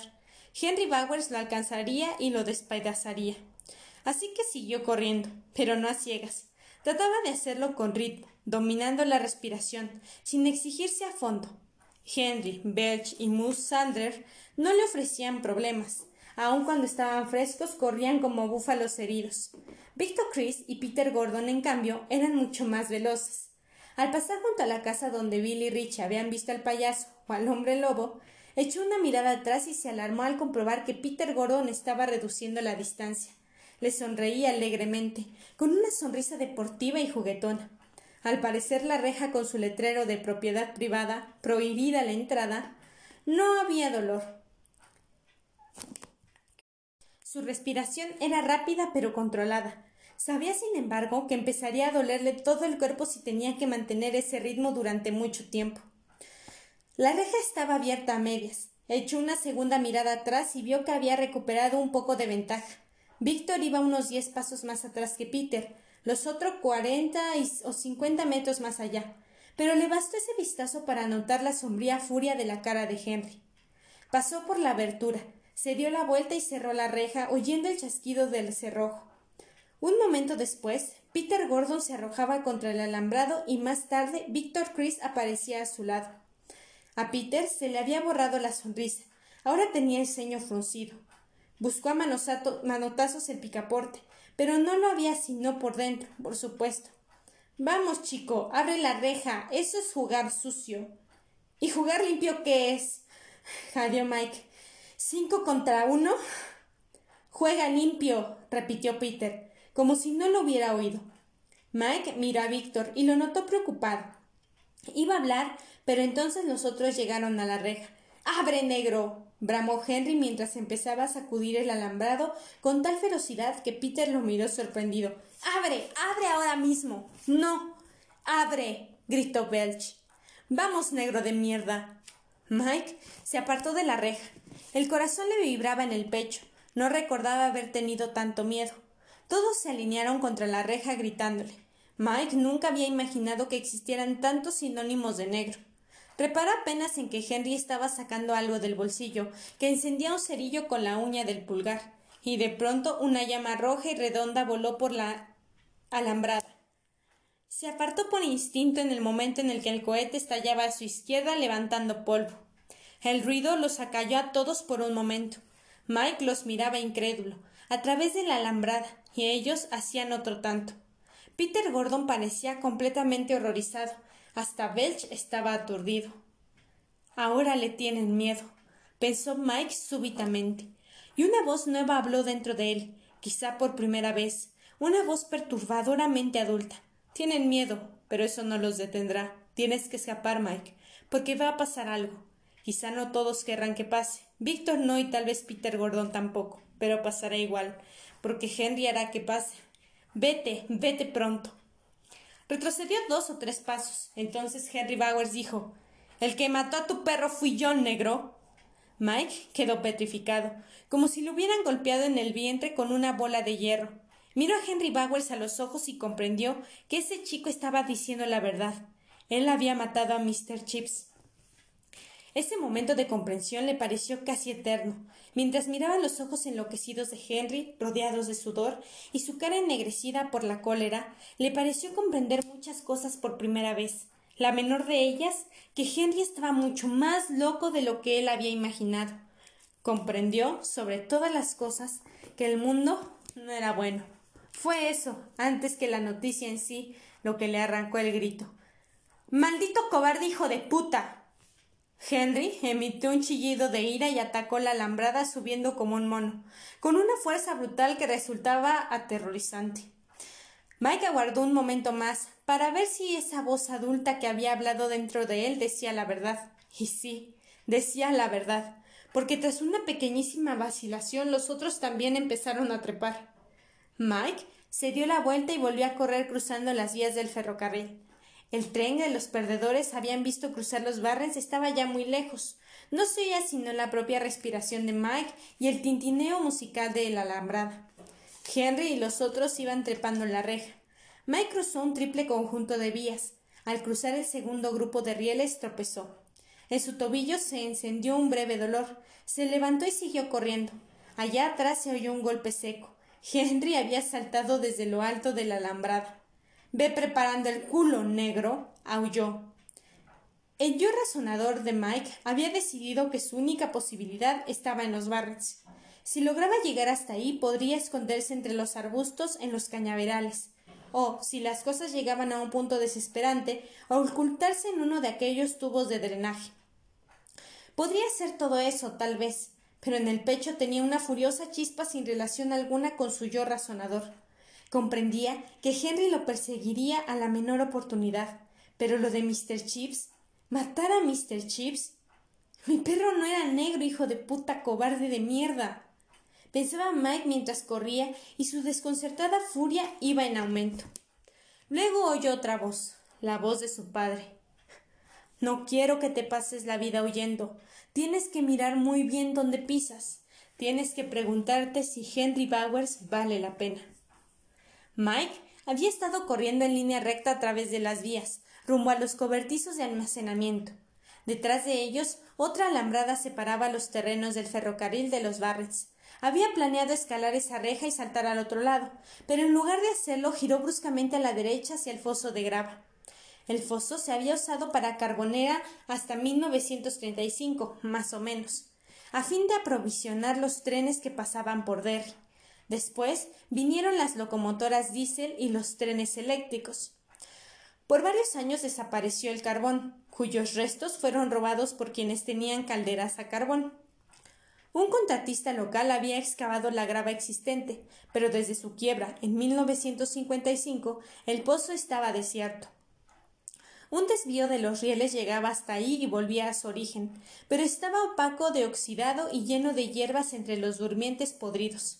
[SPEAKER 1] Henry Bowers lo alcanzaría y lo despedazaría. Así que siguió corriendo, pero no a ciegas. Trataba de hacerlo con ritmo, dominando la respiración, sin exigirse a fondo. Henry, Belch y Moose Sander no le ofrecían problemas. Aun cuando estaban frescos, corrían como búfalos heridos. Victor Chris y Peter Gordon, en cambio, eran mucho más veloces. Al pasar junto a la casa donde Bill y Rich habían visto al payaso o al hombre lobo, echó una mirada atrás y se alarmó al comprobar que Peter Gordon estaba reduciendo la distancia le sonreía alegremente, con una sonrisa deportiva y juguetona. Al parecer la reja con su letrero de propiedad privada, prohibida la entrada, no había dolor. Su respiración era rápida pero controlada. Sabía, sin embargo, que empezaría a dolerle todo el cuerpo si tenía que mantener ese ritmo durante mucho tiempo. La reja estaba abierta a medias. Echó una segunda mirada atrás y vio que había recuperado un poco de ventaja. Víctor iba unos diez pasos más atrás que Peter, los otros cuarenta o cincuenta metros más allá, pero le bastó ese vistazo para notar la sombría furia de la cara de Henry. Pasó por la abertura, se dio la vuelta y cerró la reja, oyendo el chasquido del cerrojo. Un momento después, Peter Gordon se arrojaba contra el alambrado y más tarde Víctor Chris aparecía a su lado. A Peter se le había borrado la sonrisa. Ahora tenía el ceño fruncido. Buscó a manotazos el picaporte, pero no lo había sino por dentro, por supuesto. Vamos, chico, abre la reja. Eso es jugar sucio. ¿Y jugar limpio qué es? jadeó Mike. ¿Cinco contra uno? Juega limpio, repitió Peter, como si no lo hubiera oído. Mike miró a Víctor y lo notó preocupado. Iba a hablar, pero entonces los otros llegaron a la reja. ¡Abre, negro! Bramó Henry mientras empezaba a sacudir el alambrado con tal ferocidad que Peter lo miró sorprendido. ¡Abre! ¡Abre ahora mismo! ¡No! ¡Abre! gritó Belch. Vamos, negro de mierda. Mike se apartó de la reja. El corazón le vibraba en el pecho. No recordaba haber tenido tanto miedo. Todos se alinearon contra la reja gritándole. Mike nunca había imaginado que existieran tantos sinónimos de negro. Reparó apenas en que Henry estaba sacando algo del bolsillo, que encendía un cerillo con la uña del pulgar, y de pronto una llama roja y redonda voló por la alambrada. Se apartó por instinto en el momento en el que el cohete estallaba a su izquierda levantando polvo. El ruido los acalló a todos por un momento. Mike los miraba incrédulo. a través de la alambrada, y ellos hacían otro tanto. Peter Gordon parecía completamente horrorizado. Hasta Belch estaba aturdido. Ahora le tienen miedo, pensó Mike súbitamente. Y una voz nueva habló dentro de él, quizá por primera vez, una voz perturbadoramente adulta. Tienen miedo, pero eso no los detendrá. Tienes que escapar, Mike, porque va a pasar algo. Quizá no todos querrán que pase. Víctor no y tal vez Peter Gordon tampoco, pero pasará igual, porque Henry hará que pase. Vete, vete pronto. Retrocedió dos o tres pasos. Entonces Henry Bowers dijo El que mató a tu perro fui yo, negro. Mike quedó petrificado, como si lo hubieran golpeado en el vientre con una bola de hierro. Miró a Henry Bowers a los ojos y comprendió que ese chico estaba diciendo la verdad. Él había matado a Mr. Chips. Ese momento de comprensión le pareció casi eterno, mientras miraba los ojos enloquecidos de Henry, rodeados de sudor, y su cara ennegrecida por la cólera, le pareció comprender muchas cosas por primera vez. La menor de ellas, que Henry estaba mucho más loco de lo que él había imaginado. Comprendió, sobre todas las cosas, que el mundo no era bueno. Fue eso, antes que la noticia en sí, lo que le arrancó el grito. Maldito cobarde hijo de puta. Henry emitió un chillido de ira y atacó la alambrada subiendo como un mono, con una fuerza brutal que resultaba aterrorizante. Mike aguardó un momento más para ver si esa voz adulta que había hablado dentro de él decía la verdad. Y sí, decía la verdad, porque tras una pequeñísima vacilación los otros también empezaron a trepar. Mike se dio la vuelta y volvió a correr cruzando las vías del ferrocarril. El tren de los perdedores habían visto cruzar los barrens estaba ya muy lejos. No se oía sino la propia respiración de Mike y el tintineo musical de la alambrada. Henry y los otros iban trepando la reja. Mike cruzó un triple conjunto de vías. Al cruzar el segundo grupo de rieles tropezó. En su tobillo se encendió un breve dolor. Se levantó y siguió corriendo. Allá atrás se oyó un golpe seco. Henry había saltado desde lo alto de la alambrada. Ve preparando el culo, negro, aulló. El yo razonador de Mike había decidido que su única posibilidad estaba en los barrets. Si lograba llegar hasta ahí, podría esconderse entre los arbustos en los cañaverales, o, si las cosas llegaban a un punto desesperante, ocultarse en uno de aquellos tubos de drenaje. Podría ser todo eso, tal vez, pero en el pecho tenía una furiosa chispa sin relación alguna con su yo razonador. Comprendía que Henry lo perseguiría a la menor oportunidad, pero lo de Mr. Chips, matar a Mr. Chips. Mi perro no era negro, hijo de puta cobarde de mierda. Pensaba Mike mientras corría y su desconcertada furia iba en aumento. Luego oyó otra voz, la voz de su padre. No quiero que te pases la vida huyendo. Tienes que mirar muy bien dónde pisas. Tienes que preguntarte si Henry Bowers vale la pena. Mike había estado corriendo en línea recta a través de las vías, rumbo a los cobertizos de almacenamiento. Detrás de ellos, otra alambrada separaba los terrenos del ferrocarril de los Barretts. Había planeado escalar esa reja y saltar al otro lado, pero en lugar de hacerlo giró bruscamente a la derecha hacia el foso de grava. El foso se había usado para carbonera hasta 1935, más o menos, a fin de aprovisionar los trenes que pasaban por Derry. Después vinieron las locomotoras diésel y los trenes eléctricos. Por varios años desapareció el carbón, cuyos restos fueron robados por quienes tenían calderas a carbón. Un contratista local había excavado la grava existente, pero desde su quiebra en 1955 el pozo estaba desierto. Un desvío de los rieles llegaba hasta ahí y volvía a su origen, pero estaba opaco de oxidado y lleno de hierbas entre los durmientes podridos.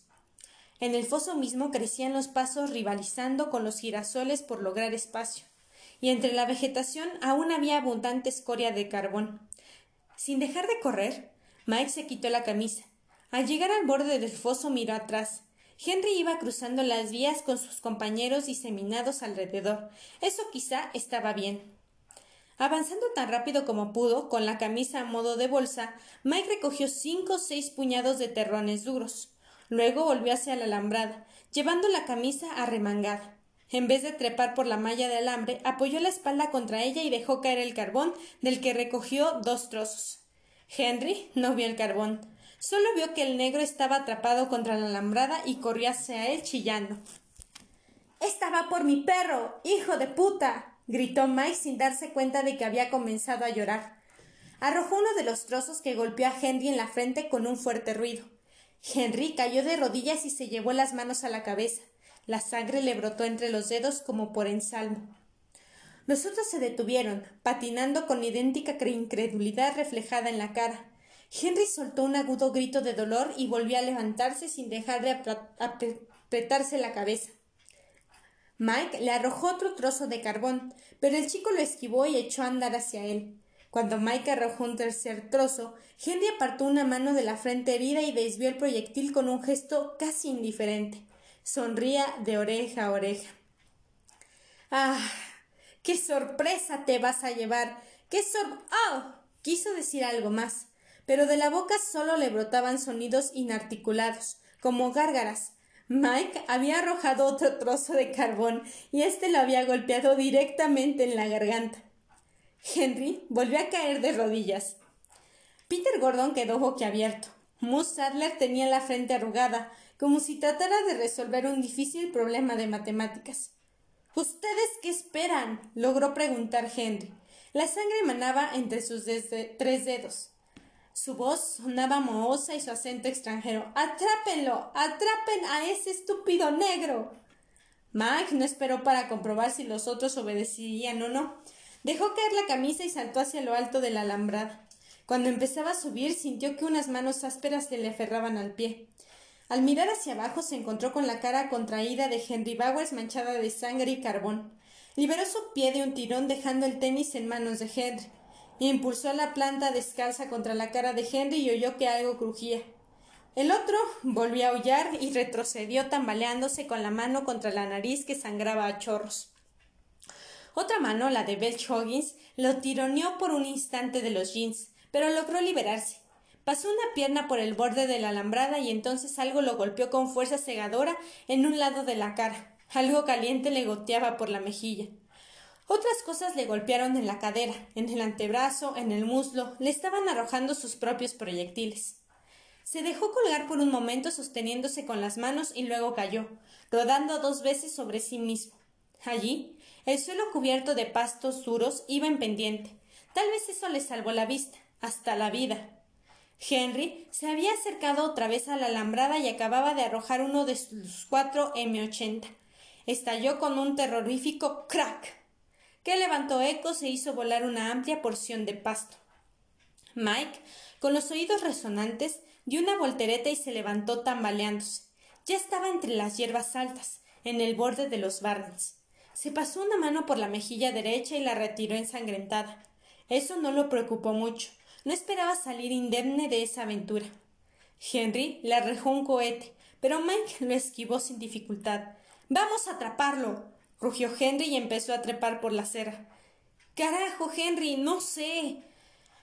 [SPEAKER 1] En el foso mismo crecían los pasos rivalizando con los girasoles por lograr espacio, y entre la vegetación aún había abundante escoria de carbón. Sin dejar de correr, Mike se quitó la camisa. Al llegar al borde del foso miró atrás. Henry iba cruzando las vías con sus compañeros diseminados alrededor. Eso quizá estaba bien. Avanzando tan rápido como pudo, con la camisa a modo de bolsa, Mike recogió cinco o seis puñados de terrones duros. Luego volvió hacia la alambrada, llevando la camisa arremangada. En vez de trepar por la malla de alambre, apoyó la espalda contra ella y dejó caer el carbón, del que recogió dos trozos. Henry no vio el carbón. Solo vio que el negro estaba atrapado contra la alambrada y corrió hacia él chillando. Estaba por mi perro, hijo de puta. gritó Mike sin darse cuenta de que había comenzado a llorar. Arrojó uno de los trozos que golpeó a Henry en la frente con un fuerte ruido. Henry cayó de rodillas y se llevó las manos a la cabeza. La sangre le brotó entre los dedos como por ensalmo. Los otros se detuvieron, patinando con idéntica incredulidad reflejada en la cara. Henry soltó un agudo grito de dolor y volvió a levantarse sin dejar de apretarse la cabeza. Mike le arrojó otro trozo de carbón, pero el chico lo esquivó y echó a andar hacia él. Cuando Mike arrojó un tercer trozo, Henry apartó una mano de la frente herida y desvió el proyectil con un gesto casi indiferente. Sonría de oreja a oreja. ¡Ah! ¡Qué sorpresa te vas a llevar! ¡Qué sor... ¡Oh! Quiso decir algo más, pero de la boca solo le brotaban sonidos inarticulados, como gárgaras. Mike había arrojado otro trozo de carbón y éste lo había golpeado directamente en la garganta. Henry volvió a caer de rodillas. Peter Gordon quedó boquiabierto. Moose Sadler tenía la frente arrugada, como si tratara de resolver un difícil problema de matemáticas. ¿Ustedes qué esperan? logró preguntar Henry. La sangre emanaba entre sus tres dedos. Su voz sonaba mohosa y su acento extranjero. ¡Atrápenlo! ¡Atrapen a ese estúpido negro! Mike no esperó para comprobar si los otros obedecerían o no. Dejó caer la camisa y saltó hacia lo alto de la alambrada. Cuando empezaba a subir, sintió que unas manos ásperas se le aferraban al pie. Al mirar hacia abajo se encontró con la cara contraída de Henry Bowers manchada de sangre y carbón. Liberó su pie de un tirón dejando el tenis en manos de Henry. Impulsó la planta descalza contra la cara de Henry y oyó que algo crujía. El otro volvió a aullar y retrocedió tambaleándose con la mano contra la nariz que sangraba a chorros. Otra mano, la de Belch Hoggins, lo tironeó por un instante de los jeans, pero logró liberarse. Pasó una pierna por el borde de la alambrada y entonces algo lo golpeó con fuerza cegadora en un lado de la cara. Algo caliente le goteaba por la mejilla. Otras cosas le golpearon en la cadera, en el antebrazo, en el muslo, le estaban arrojando sus propios proyectiles. Se dejó colgar por un momento sosteniéndose con las manos y luego cayó, rodando dos veces sobre sí mismo. Allí, el suelo cubierto de pastos duros iba en pendiente. Tal vez eso le salvó la vista, hasta la vida. Henry se había acercado otra vez a la alambrada y acababa de arrojar uno de sus cuatro M80. Estalló con un terrorífico crack que levantó ecos e hizo volar una amplia porción de pasto. Mike, con los oídos resonantes, dio una voltereta y se levantó tambaleándose. Ya estaba entre las hierbas altas, en el borde de los barnets. Se pasó una mano por la mejilla derecha y la retiró ensangrentada. Eso no lo preocupó mucho. No esperaba salir indemne de esa aventura. Henry le arrojó un cohete, pero Mike lo esquivó sin dificultad. Vamos a atraparlo rugió Henry y empezó a trepar por la acera. Carajo, Henry, no sé.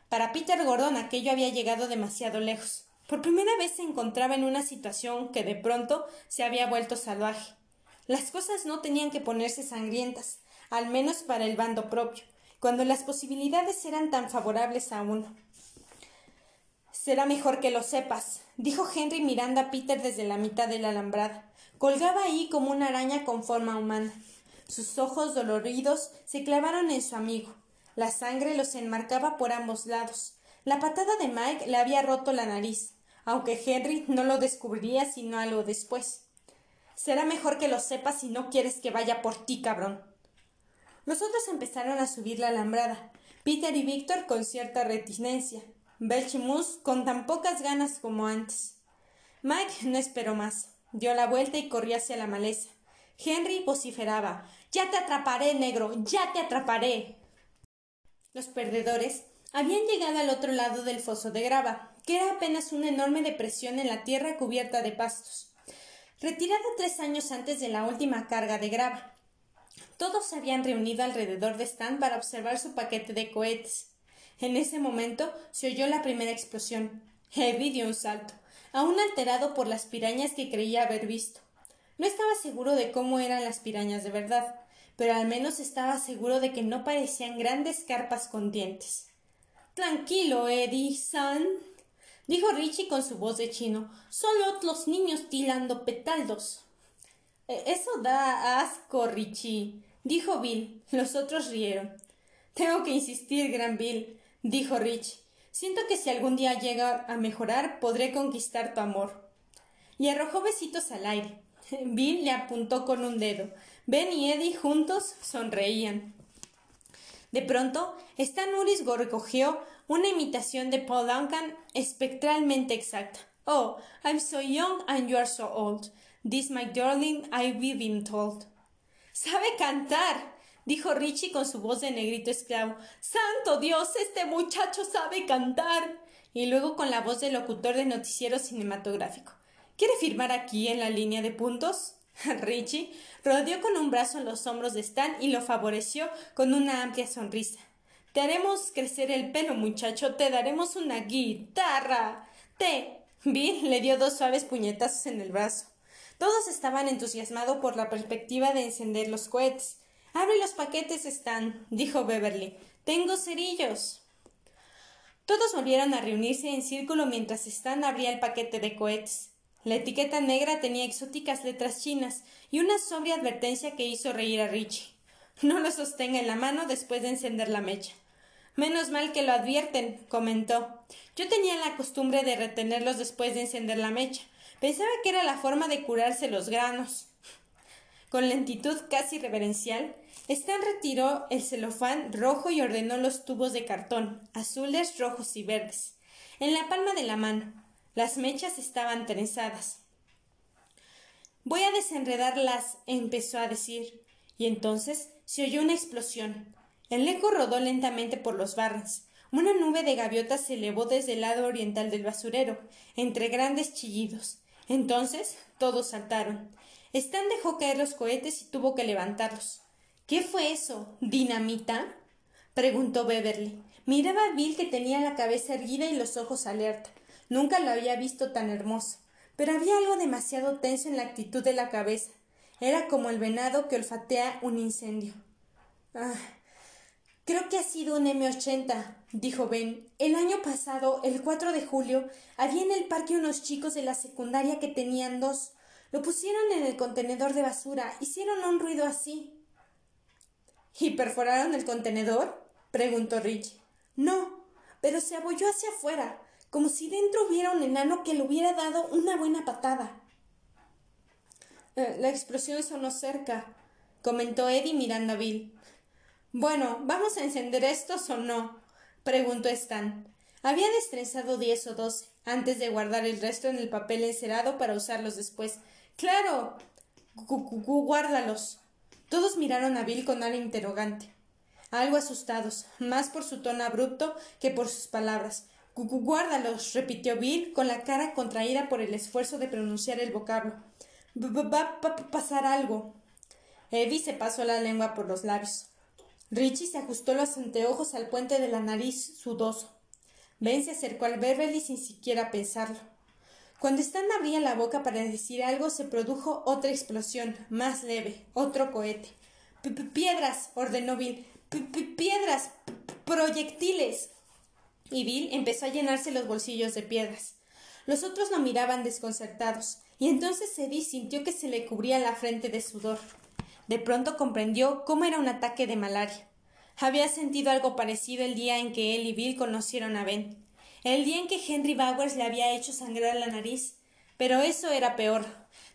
[SPEAKER 1] Para Peter Gordon aquello había llegado demasiado lejos. Por primera vez se encontraba en una situación que de pronto se había vuelto salvaje. Las cosas no tenían que ponerse sangrientas, al menos para el bando propio, cuando las posibilidades eran tan favorables a uno. Será mejor que lo sepas, dijo Henry mirando a Peter desde la mitad de la alambrada. Colgaba ahí como una araña con forma humana. Sus ojos doloridos se clavaron en su amigo. La sangre los enmarcaba por ambos lados. La patada de Mike le había roto la nariz, aunque Henry no lo descubriría sino algo después. Será mejor que lo sepas si no quieres que vaya por ti, cabrón. Los otros empezaron a subir la alambrada, Peter y Víctor con cierta reticencia, Belchimus con tan pocas ganas como antes. Mike no esperó más, dio la vuelta y corrió hacia la maleza. Henry vociferaba Ya te atraparé, negro. ya te atraparé. Los perdedores habían llegado al otro lado del foso de grava, que era apenas una enorme depresión en la tierra cubierta de pastos. Retirada tres años antes de la última carga de grava. Todos se habían reunido alrededor de Stan para observar su paquete de cohetes. En ese momento se oyó la primera explosión. Heavy dio un salto, aún alterado por las pirañas que creía haber visto. No estaba seguro de cómo eran las pirañas de verdad, pero al menos estaba seguro de que no parecían grandes carpas con dientes. Tranquilo, Eddie, son. Dijo Richie con su voz de chino. Solo los niños tirando petaldos. E, eso da asco, Richie, dijo Bill. Los otros rieron. Tengo que insistir, gran Bill, dijo Richie. Siento que si algún día llega a mejorar, podré conquistar tu amor. Y arrojó besitos al aire. Bill le apuntó con un dedo. Ben y Eddie juntos sonreían. De pronto, Stan Uris recogió una imitación de Paul Duncan espectralmente exacta. Oh, I'm so young and you are so old. This, my darling, I've been told. ¡Sabe cantar! dijo Richie con su voz de negrito esclavo. ¡Santo Dios! Este muchacho sabe cantar. Y luego con la voz del locutor de noticiero cinematográfico. ¿Quiere firmar aquí en la línea de puntos? Richie rodeó con un brazo los hombros de Stan y lo favoreció con una amplia sonrisa. Te haremos crecer el pelo, muchacho. Te daremos una guitarra. Te. Bill le dio dos suaves puñetazos en el brazo. Todos estaban entusiasmados por la perspectiva de encender los cohetes. Abre los paquetes, Stan, dijo Beverly. Tengo cerillos. Todos volvieron a reunirse en círculo mientras Stan abría el paquete de cohetes. La etiqueta negra tenía exóticas letras chinas y una sobria advertencia que hizo reír a Richie. No lo sostenga en la mano después de encender la mecha. Menos mal que lo advierten, comentó. Yo tenía la costumbre de retenerlos después de encender la mecha. Pensaba que era la forma de curarse los granos. Con lentitud casi reverencial, Stan retiró el celofán rojo y ordenó los tubos de cartón, azules, rojos y verdes, en la palma de la mano. Las mechas estaban trenzadas. Voy a desenredarlas, empezó a decir, y entonces se oyó una explosión. El eco rodó lentamente por los barras. Una nube de gaviotas se elevó desde el lado oriental del basurero, entre grandes chillidos. Entonces todos saltaron. Stan dejó caer los cohetes y tuvo que levantarlos. ¿Qué fue eso? ¿Dinamita? preguntó Beverly. Miraba a Bill que tenía la cabeza erguida y los ojos alerta. Nunca lo había visto tan hermoso. Pero había algo demasiado tenso en la actitud de la cabeza. Era como el venado que olfatea un incendio. Ah, creo que ha sido un M80, dijo Ben. El año pasado, el 4 de julio, había en el parque unos chicos de la secundaria que tenían dos. Lo pusieron en el contenedor de basura. Hicieron un ruido así. ¿Y perforaron el contenedor? preguntó Rich. No, pero se abolló hacia afuera, como si dentro hubiera un enano que le hubiera dado una buena patada. Eh, la explosión sonó cerca, comentó Eddie mirando a Bill. Bueno, ¿vamos a encender estos o no? preguntó Stan. Había destrenzado diez o doce, antes de guardar el resto en el papel encerado para usarlos después. Claro. Guárdalos. Todos miraron a Bill con aire interrogante, algo asustados, más por su tono abrupto que por sus palabras. Guárdalos, repitió Bill, con la cara contraída por el esfuerzo de pronunciar el vocablo. Va a pasar algo. Eddie se pasó la lengua por los labios. Richie se ajustó los anteojos al puente de la nariz sudoso. Ben se acercó al Beverly sin siquiera pensarlo. Cuando Stan abría la boca para decir algo, se produjo otra explosión, más leve, otro cohete. piedras, ordenó Bill. piedras, proyectiles. Y Bill empezó a llenarse los bolsillos de piedras. Los otros lo miraban desconcertados, y entonces Eddie sintió que se le cubría la frente de sudor. De pronto comprendió cómo era un ataque de malaria. Había sentido algo parecido el día en que él y Bill conocieron a Ben el día en que Henry Bowers le había hecho sangrar la nariz. Pero eso era peor.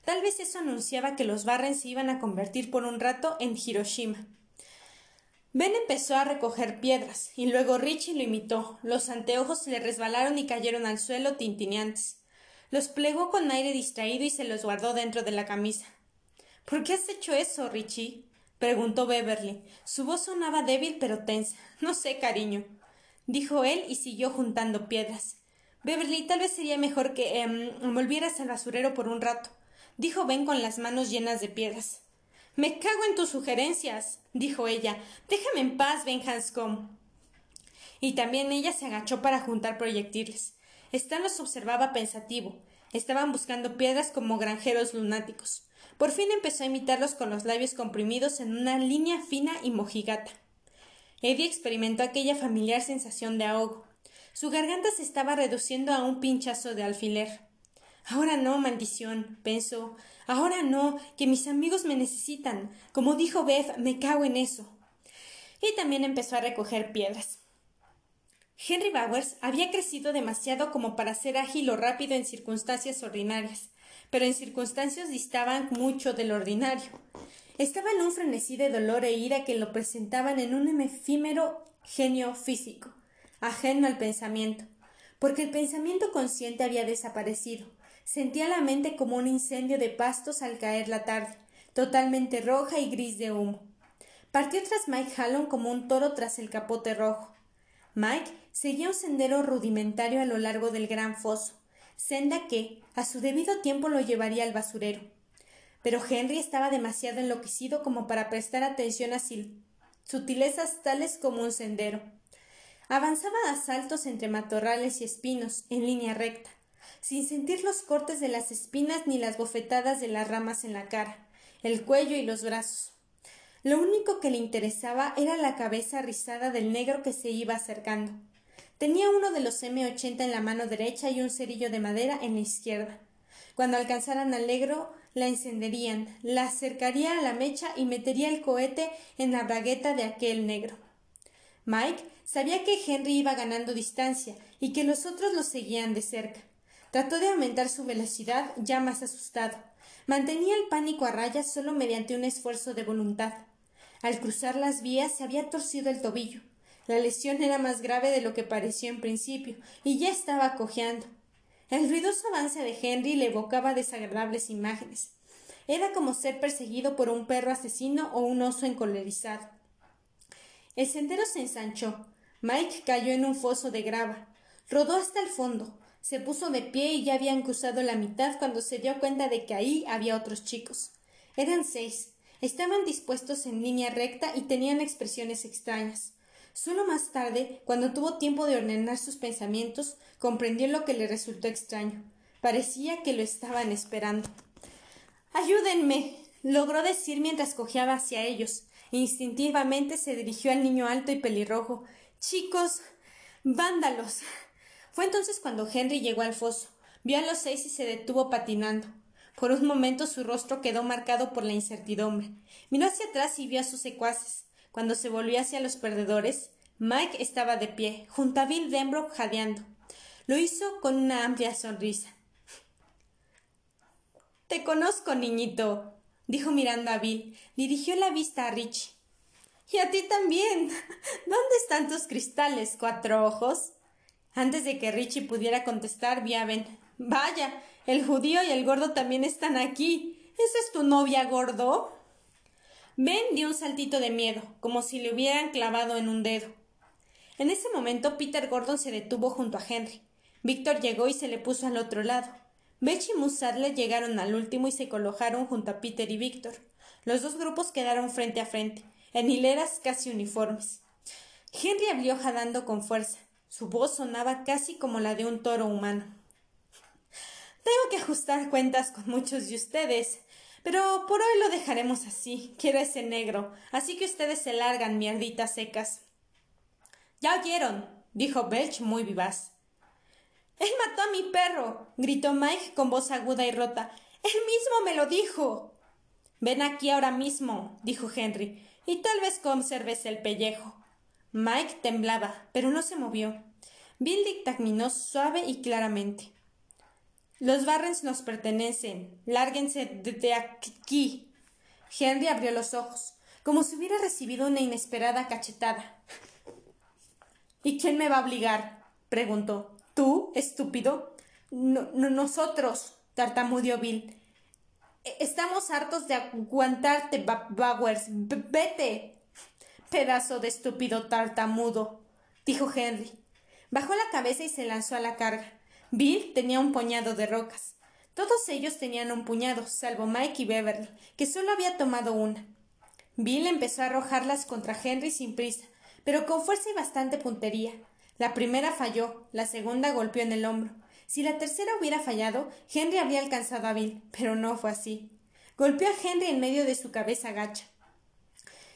[SPEAKER 1] Tal vez eso anunciaba que los Barren se iban a convertir por un rato en Hiroshima. Ben empezó a recoger piedras, y luego Richie lo imitó. Los anteojos se le resbalaron y cayeron al suelo tintineantes. Los plegó con aire distraído y se los guardó dentro de la camisa. ¿Por qué has hecho eso, Richie? preguntó Beverly. Su voz sonaba débil pero tensa. No sé, cariño dijo él y siguió juntando piedras. Beverly, tal vez sería mejor que eh, volvieras al basurero por un rato, dijo Ben con las manos llenas de piedras. Me cago en tus sugerencias, dijo ella. Déjame en paz, Ben Hanscom. Y también ella se agachó para juntar proyectiles. Stan los observaba pensativo. Estaban buscando piedras como granjeros lunáticos. Por fin empezó a imitarlos con los labios comprimidos en una línea fina y mojigata. Eddie experimentó aquella familiar sensación de ahogo. Su garganta se estaba reduciendo a un pinchazo de alfiler. Ahora no, maldición, pensó. Ahora no, que mis amigos me necesitan. Como dijo Beth, me cago en eso. Y también empezó a recoger piedras. Henry Bowers había crecido demasiado como para ser ágil o rápido en circunstancias ordinarias, pero en circunstancias distaban mucho del ordinario. Estaba en un frenesí de dolor e ira que lo presentaban en un efímero genio físico, ajeno al pensamiento, porque el pensamiento consciente había desaparecido. Sentía la mente como un incendio de pastos al caer la tarde, totalmente roja y gris de humo. Partió tras Mike Hallon como un toro tras el capote rojo. Mike seguía un sendero rudimentario a lo largo del gran foso, senda que, a su debido tiempo, lo llevaría al basurero. Pero Henry estaba demasiado enloquecido como para prestar atención a sutilezas tales como un sendero. Avanzaba a saltos entre matorrales y espinos, en línea recta, sin sentir los cortes de las espinas ni las bofetadas de las ramas en la cara, el cuello y los brazos. Lo único que le interesaba era la cabeza rizada del negro que se iba acercando. Tenía uno de los M80 en la mano derecha y un cerillo de madera en la izquierda. Cuando alcanzaran al negro, la encenderían, la acercaría a la mecha y metería el cohete en la bragueta de aquel negro. Mike sabía que Henry iba ganando distancia y que los otros lo seguían de cerca. Trató de aumentar su velocidad, ya más asustado. Mantenía el pánico a raya solo mediante un esfuerzo de voluntad. Al cruzar las vías se había torcido el tobillo. La lesión era más grave de lo que pareció en principio, y ya estaba cojeando. El ruidoso avance de Henry le evocaba desagradables imágenes. Era como ser perseguido por un perro asesino o un oso encolerizado. El sendero se ensanchó. Mike cayó en un foso de grava. Rodó hasta el fondo. Se puso de pie y ya habían cruzado la mitad cuando se dio cuenta de que ahí había otros chicos. Eran seis. Estaban dispuestos en línea recta y tenían expresiones extrañas. Solo más tarde, cuando tuvo tiempo de ordenar sus pensamientos, comprendió lo que le resultó extraño. Parecía que lo estaban esperando. Ayúdenme. logró decir mientras cojeaba hacia ellos. Instintivamente se dirigió al niño alto y pelirrojo. Chicos. vándalos. Fue entonces cuando Henry llegó al foso. Vio a los seis y se detuvo patinando. Por un momento su rostro quedó marcado por la incertidumbre. Miró hacia atrás y vio a sus secuaces. Cuando se volvió hacia los perdedores, Mike estaba de pie, junto a Bill Denbrook jadeando. Lo hizo con una amplia sonrisa. Te conozco, niñito, dijo mirando a Bill. Dirigió la vista a Richie. Y a ti también. ¿Dónde están tus cristales, cuatro ojos? Antes de que Richie pudiera contestar, vi a Ben. Vaya, el judío y el gordo también están aquí. ¿Esa es tu novia, gordo? Ben dio un saltito de miedo, como si le hubieran clavado en un dedo. En ese momento Peter Gordon se detuvo junto a Henry. Víctor llegó y se le puso al otro lado. Betch y Musadle llegaron al último y se colocaron junto a Peter y Víctor. Los dos grupos quedaron frente a frente, en hileras casi uniformes. Henry abrió jadando con fuerza. Su voz sonaba casi como la de un toro humano. Tengo que ajustar cuentas con muchos de ustedes. Pero por hoy lo dejaremos así. Quiero ese negro. Así que ustedes se largan, mierditas secas. Ya oyeron, dijo Belch muy vivaz. Él mató a mi perro, gritó Mike con voz aguda y rota. Él mismo me lo dijo. Ven aquí ahora mismo, dijo Henry, y tal vez conserves el pellejo. Mike temblaba, pero no se movió. Bill dictaminó suave y claramente. Los Barrens nos pertenecen. Lárguense de aquí. Henry abrió los ojos, como si hubiera recibido una inesperada cachetada. ¿Y quién me va a obligar? preguntó. ¿Tú, estúpido? No, nosotros, tartamudeó Bill. E, estamos hartos de aguantarte, Bowers. Vete. Pedazo de estúpido tartamudo, dijo Henry. Bajó la cabeza y se lanzó a la carga. Bill tenía un puñado de rocas. Todos ellos tenían un puñado, salvo Mike y Beverly, que solo había tomado una. Bill empezó a arrojarlas contra Henry sin prisa, pero con fuerza y bastante puntería. La primera falló, la segunda golpeó en el hombro. Si la tercera hubiera fallado, Henry habría alcanzado a Bill, pero no fue así. Golpeó a Henry en medio de su cabeza gacha.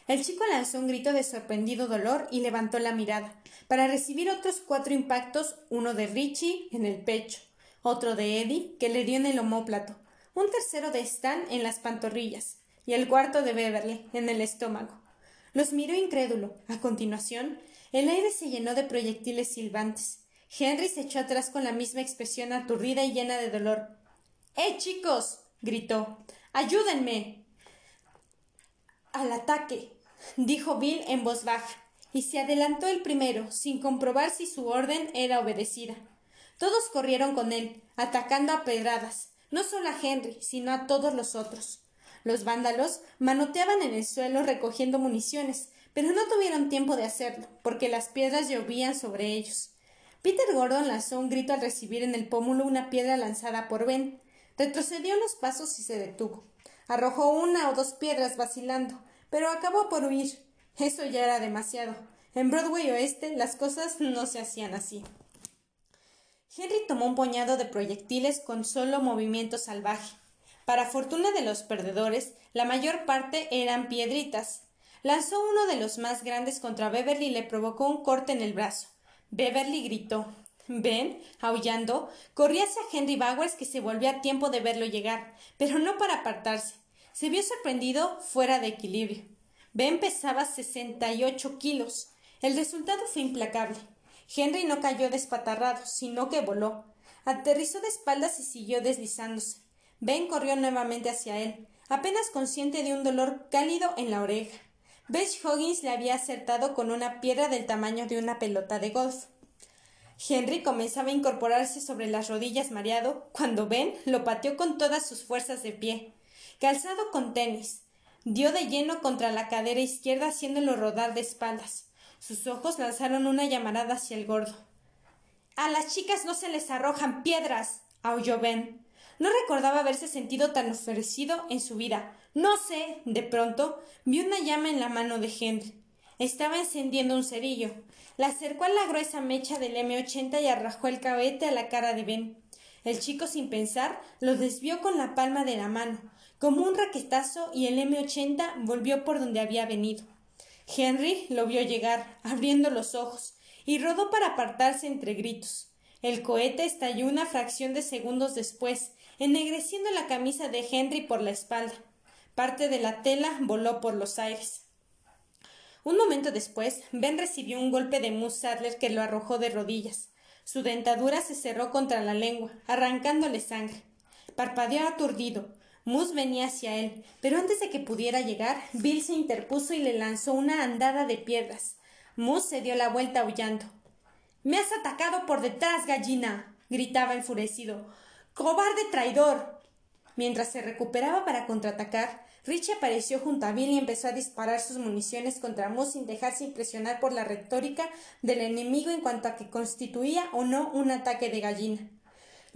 [SPEAKER 1] El chico lanzó un grito de sorprendido dolor y levantó la mirada, para recibir otros cuatro impactos, uno de Richie en el pecho, otro de Eddie, que le dio en el omóplato, un tercero de Stan en las pantorrillas, y el cuarto de Beverly en el estómago. Los miró incrédulo. A continuación, el aire se llenó de proyectiles silbantes. Henry se echó atrás con la misma expresión aturdida y llena de dolor. ¡Eh, chicos! gritó. ¡Ayúdenme! Al ataque, dijo Bill en voz baja, y se adelantó el primero, sin comprobar si su orden era obedecida. Todos corrieron con él, atacando a pedradas, no solo a Henry, sino a todos los otros. Los vándalos manoteaban en el suelo recogiendo municiones, pero no tuvieron tiempo de hacerlo, porque las piedras llovían sobre ellos. Peter Gordon lanzó un grito al recibir en el pómulo una piedra lanzada por Ben. Retrocedió unos pasos y se detuvo. Arrojó una o dos piedras vacilando, pero acabó por huir. Eso ya era demasiado. En Broadway Oeste las cosas no se hacían así. Henry tomó un puñado de proyectiles con solo movimiento salvaje. Para fortuna de los perdedores, la mayor parte eran piedritas. Lanzó uno de los más grandes contra Beverly y le provocó un corte en el brazo. Beverly gritó. Ben, aullando, corría hacia Henry Bowers que se volvió a tiempo de verlo llegar, pero no para apartarse. Se vio sorprendido fuera de equilibrio. Ben pesaba sesenta y ocho kilos. El resultado fue implacable. Henry no cayó despatarrado, sino que voló. Aterrizó de espaldas y siguió deslizándose. Ben corrió nuevamente hacia él, apenas consciente de un dolor cálido en la oreja. Bess Hoggins le había acertado con una piedra del tamaño de una pelota de golf. Henry comenzaba a incorporarse sobre las rodillas mareado cuando Ben lo pateó con todas sus fuerzas de pie. Calzado con tenis, dio de lleno contra la cadera izquierda haciéndolo rodar de espaldas. Sus ojos lanzaron una llamarada hacia el gordo. A las chicas no se les arrojan piedras. aulló Ben. No recordaba haberse sentido tan ofrecido en su vida. No sé. De pronto vi una llama en la mano de Henry. Estaba encendiendo un cerillo. La acercó a la gruesa mecha del M80 y arrojó el cabete a la cara de Ben. El chico, sin pensar, lo desvió con la palma de la mano, como un raquetazo, y el M80 volvió por donde había venido. Henry lo vio llegar, abriendo los ojos, y rodó para apartarse entre gritos. El cohete estalló una fracción de segundos después, ennegreciendo la camisa de Henry por la espalda. Parte de la tela voló por los aires. Un momento después, Ben recibió un golpe de Moose que lo arrojó de rodillas. Su dentadura se cerró contra la lengua, arrancándole sangre. Parpadeó aturdido. Moose venía hacia él, pero antes de que pudiera llegar, Bill se interpuso y le lanzó una andada de piedras. Moose se dio la vuelta aullando. Me has atacado por detrás, gallina. gritaba enfurecido. ¡Cobarde traidor! Mientras se recuperaba para contraatacar, Richie apareció junto a Bill y empezó a disparar sus municiones contra Moose sin dejarse impresionar por la retórica del enemigo en cuanto a que constituía o no un ataque de gallina.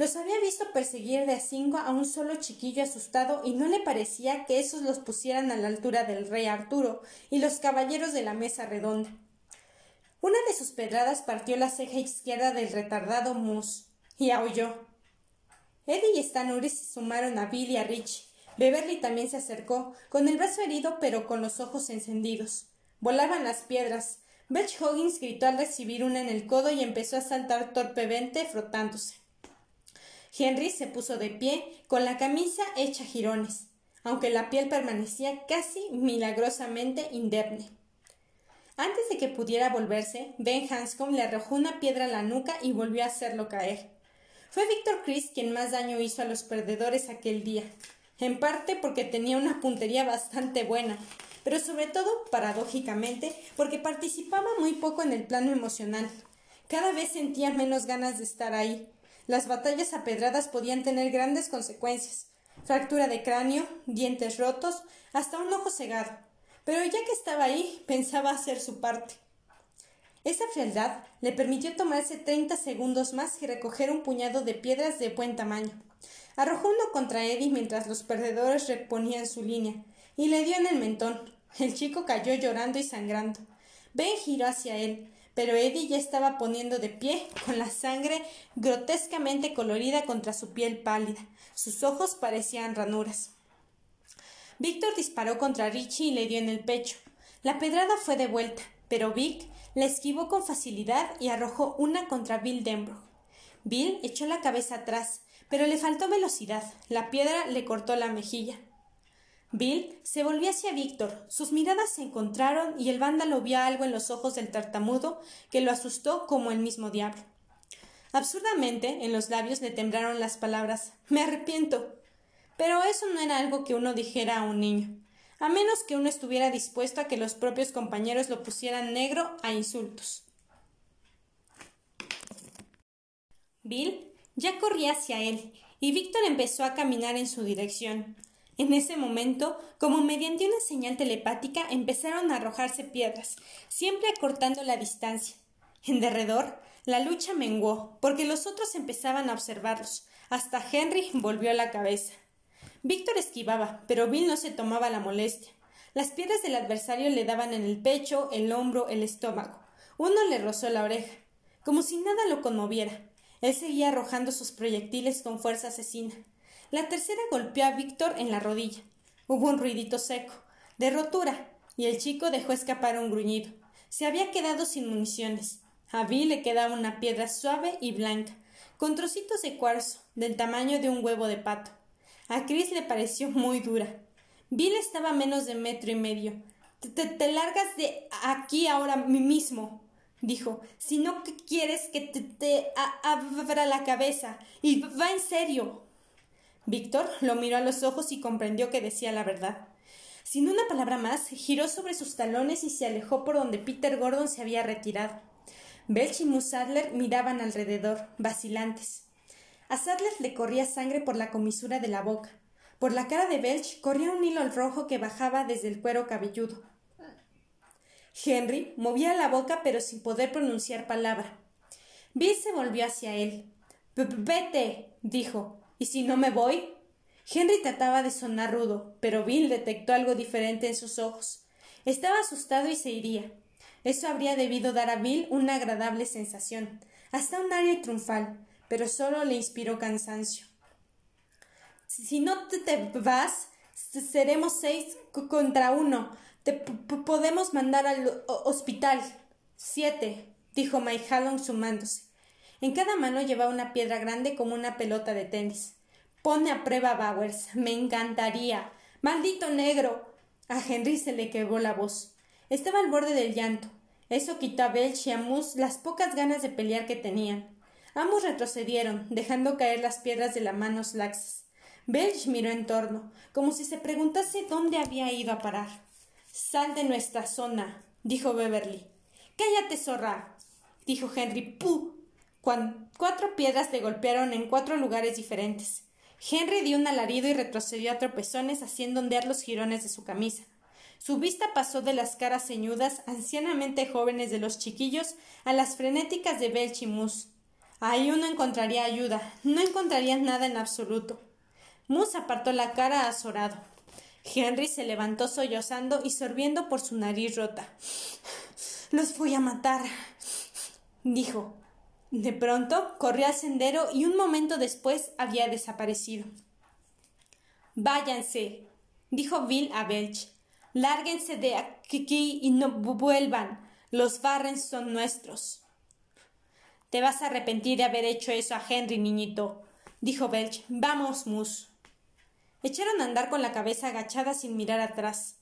[SPEAKER 1] Los había visto perseguir de a cinco a un solo chiquillo asustado y no le parecía que esos los pusieran a la altura del rey Arturo y los caballeros de la mesa redonda. Una de sus pedradas partió la ceja izquierda del retardado Moose y aulló. Eddie y Stan se sumaron a Bill y a Rich. Beverly también se acercó, con el brazo herido pero con los ojos encendidos. Volaban las piedras. Beth Hoggins gritó al recibir una en el codo y empezó a saltar torpemente frotándose. Henry se puso de pie, con la camisa hecha jirones, aunque la piel permanecía casi milagrosamente indemne. Antes de que pudiera volverse, Ben Hanscom le arrojó una piedra a la nuca y volvió a hacerlo caer. Fue Víctor Chris quien más daño hizo a los perdedores aquel día, en parte porque tenía una puntería bastante buena, pero sobre todo, paradójicamente, porque participaba muy poco en el plano emocional. Cada vez sentía menos ganas de estar ahí. Las batallas apedradas podían tener grandes consecuencias fractura de cráneo, dientes rotos, hasta un ojo cegado. Pero ya que estaba ahí, pensaba hacer su parte. Esa frialdad le permitió tomarse treinta segundos más y recoger un puñado de piedras de buen tamaño. Arrojó uno contra Eddie mientras los perdedores reponían su línea, y le dio en el mentón. El chico cayó llorando y sangrando. Ben giró hacia él, pero Eddie ya estaba poniendo de pie, con la sangre grotescamente colorida contra su piel pálida. Sus ojos parecían ranuras. Víctor disparó contra Richie y le dio en el pecho. La pedrada fue de vuelta, pero Vic la esquivó con facilidad y arrojó una contra Bill Denbrough. Bill echó la cabeza atrás, pero le faltó velocidad. La piedra le cortó la mejilla. Bill se volvió hacia Víctor. Sus miradas se encontraron y el vándalo vio algo en los ojos del tartamudo que lo asustó como el mismo diablo. Absurdamente, en los labios le temblaron las palabras Me arrepiento. Pero eso no era algo que uno dijera a un niño, a menos que uno estuviera dispuesto a que los propios compañeros lo pusieran negro a insultos. Bill ya corría hacia él, y Víctor empezó a caminar en su dirección. En ese momento, como mediante una señal telepática, empezaron a arrojarse piedras, siempre acortando la distancia. En derredor, la lucha menguó, porque los otros empezaban a observarlos. Hasta Henry volvió la cabeza. Víctor esquivaba, pero Bill no se tomaba la molestia. Las piedras del adversario le daban en el pecho, el hombro, el estómago. Uno le rozó la oreja, como si nada lo conmoviera. Él seguía arrojando sus proyectiles con fuerza asesina. La tercera golpeó a Víctor en la rodilla. Hubo un ruidito seco, de rotura, y el chico dejó escapar un gruñido. Se había quedado sin municiones. A Bill le quedaba una piedra suave y blanca, con trocitos de cuarzo, del tamaño de un huevo de pato. A Chris le pareció muy dura. Bill estaba menos de metro y medio. Te, te, largas de aquí ahora mismo, dijo. Si no quieres que te, te abra la cabeza. Y va en serio. Víctor lo miró a los ojos y comprendió que decía la verdad. Sin una palabra más, giró sobre sus talones y se alejó por donde Peter Gordon se había retirado. Belch y Moose Sadler miraban alrededor, vacilantes. A Sadler le corría sangre por la comisura de la boca. Por la cara de Belch corría un hilo rojo que bajaba desde el cuero cabelludo. Henry movía la boca pero sin poder pronunciar palabra. Bill se volvió hacia él. Vete, dijo. ¿Y si no me voy? Henry trataba de sonar rudo, pero Bill detectó algo diferente en sus ojos. Estaba asustado y se iría. Eso habría debido dar a Bill una agradable sensación, hasta un aire triunfal, pero solo le inspiró cansancio. Si no te, vas, seremos seis contra uno. Te podemos mandar al hospital. Siete, dijo Mike Hallon sumándose. En cada mano llevaba una piedra grande como una pelota de tenis. Pone a prueba Bowers. Me encantaría. Maldito negro. A Henry se le quebró la voz. Estaba al borde del llanto. Eso quitó a Belch y a Moose las pocas ganas de pelear que tenían. Ambos retrocedieron, dejando caer las piedras de las manos laxas. Belch miró en torno, como si se preguntase dónde había ido a parar. Sal de nuestra zona, dijo Beverly. Cállate, zorra, dijo Henry. ¡Puh! Cuatro piedras le golpearon en cuatro lugares diferentes. Henry dio un alarido y retrocedió a tropezones haciendo ondear los jirones de su camisa. Su vista pasó de las caras ceñudas, ancianamente jóvenes de los chiquillos, a las frenéticas de Belch y Moose. Ahí uno encontraría ayuda, no encontraría nada en absoluto. Moose apartó la cara azorado. Henry se levantó sollozando y sorbiendo por su nariz rota. Los voy a matar, dijo. De pronto corrió al sendero y un momento después había desaparecido. Váyanse, dijo Bill a Belch. Lárguense de aquí y no vuelvan. Los Barrens son nuestros. Te vas a arrepentir de haber hecho eso a Henry, niñito, dijo Belch. Vamos, Mus. Echaron a andar con la cabeza agachada sin mirar atrás.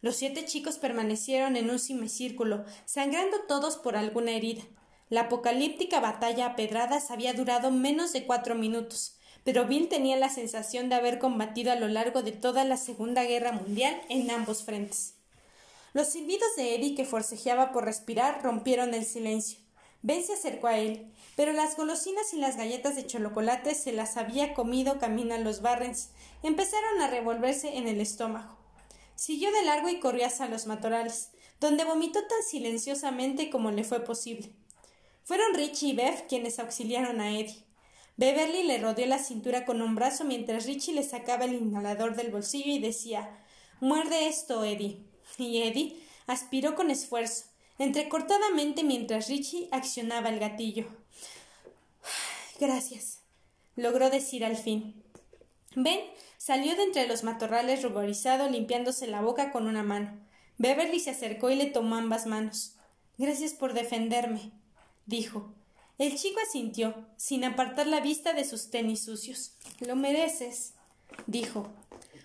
[SPEAKER 1] Los siete chicos permanecieron en un semicírculo, sangrando todos por alguna herida. La apocalíptica batalla a pedradas había durado menos de cuatro minutos, pero Bill tenía la sensación de haber combatido a lo largo de toda la Segunda Guerra Mundial en ambos frentes. Los silbidos de Eddie, que forcejeaba por respirar, rompieron el silencio. Ben se acercó a él, pero las golosinas y las galletas de chocolate se las había comido camino a los Barrens. Empezaron a revolverse en el estómago. Siguió de largo y corrió hacia los matorrales, donde vomitó tan silenciosamente como le fue posible. Fueron Richie y Bev quienes auxiliaron a Eddie. Beverly le rodeó la cintura con un brazo mientras Richie le sacaba el inhalador del bolsillo y decía Muerde esto, Eddie. Y Eddie aspiró con esfuerzo, entrecortadamente mientras Richie accionaba el gatillo. Gracias, logró decir al fin. Ben salió de entre los matorrales ruborizado limpiándose la boca con una mano. Beverly se acercó y le tomó ambas manos. Gracias por defenderme, dijo. El chico asintió, sin apartar la vista de sus tenis sucios. Lo mereces, dijo.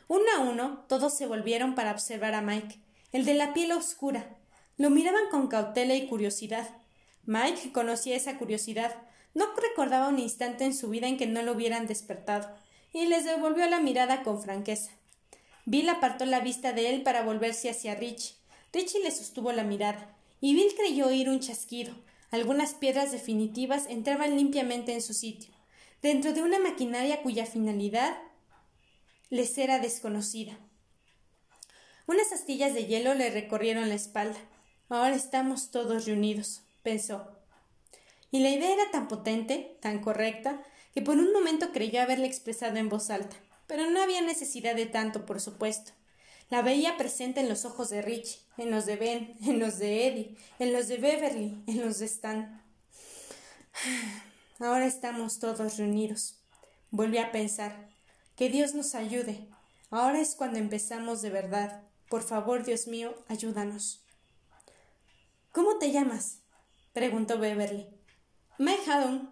[SPEAKER 1] Uno a uno, todos se volvieron para observar a Mike, el de la piel oscura. Lo miraban con cautela y curiosidad. Mike conocía esa curiosidad. No recordaba un instante en su vida en que no lo hubieran despertado, y les devolvió la mirada con franqueza. Bill apartó la vista de él para volverse hacia Rich. Richie le sostuvo la mirada, y Bill creyó oír un chasquido. Algunas piedras definitivas entraban limpiamente en su sitio, dentro de una maquinaria cuya finalidad les era desconocida. Unas astillas de hielo le recorrieron la espalda. Ahora estamos todos reunidos, pensó. Y la idea era tan potente, tan correcta, que por un momento creyó haberla expresado en voz alta. Pero no había necesidad de tanto, por supuesto. La veía presente en los ojos de Rich, en los de Ben, en los de Eddie, en los de Beverly, en los de Stan. Ahora estamos todos reunidos. Volví a pensar. Que Dios nos ayude. Ahora es cuando empezamos de verdad. Por favor, Dios mío, ayúdanos. ¿Cómo te llamas? preguntó Beverly. Mike Haddon.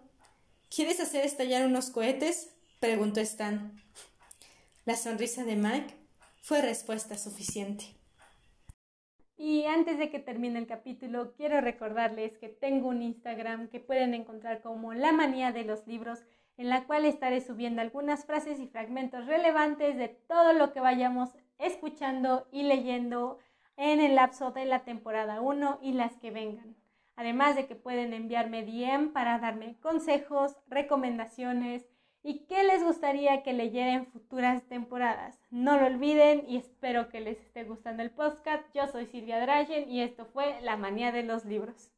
[SPEAKER 1] ¿Quieres hacer estallar unos cohetes? preguntó Stan. La sonrisa de Mike fue respuesta suficiente.
[SPEAKER 2] Y antes de que termine el capítulo, quiero recordarles que tengo un Instagram que pueden encontrar como La Manía de los Libros, en la cual estaré subiendo algunas frases y fragmentos relevantes de todo lo que vayamos escuchando y leyendo en el lapso de la temporada 1 y las que vengan. Además de que pueden enviarme DM para darme consejos, recomendaciones, y qué les gustaría que leyera en futuras temporadas. No lo olviden y espero que les esté gustando el podcast. Yo soy Silvia Dragen y esto fue La Manía de los Libros.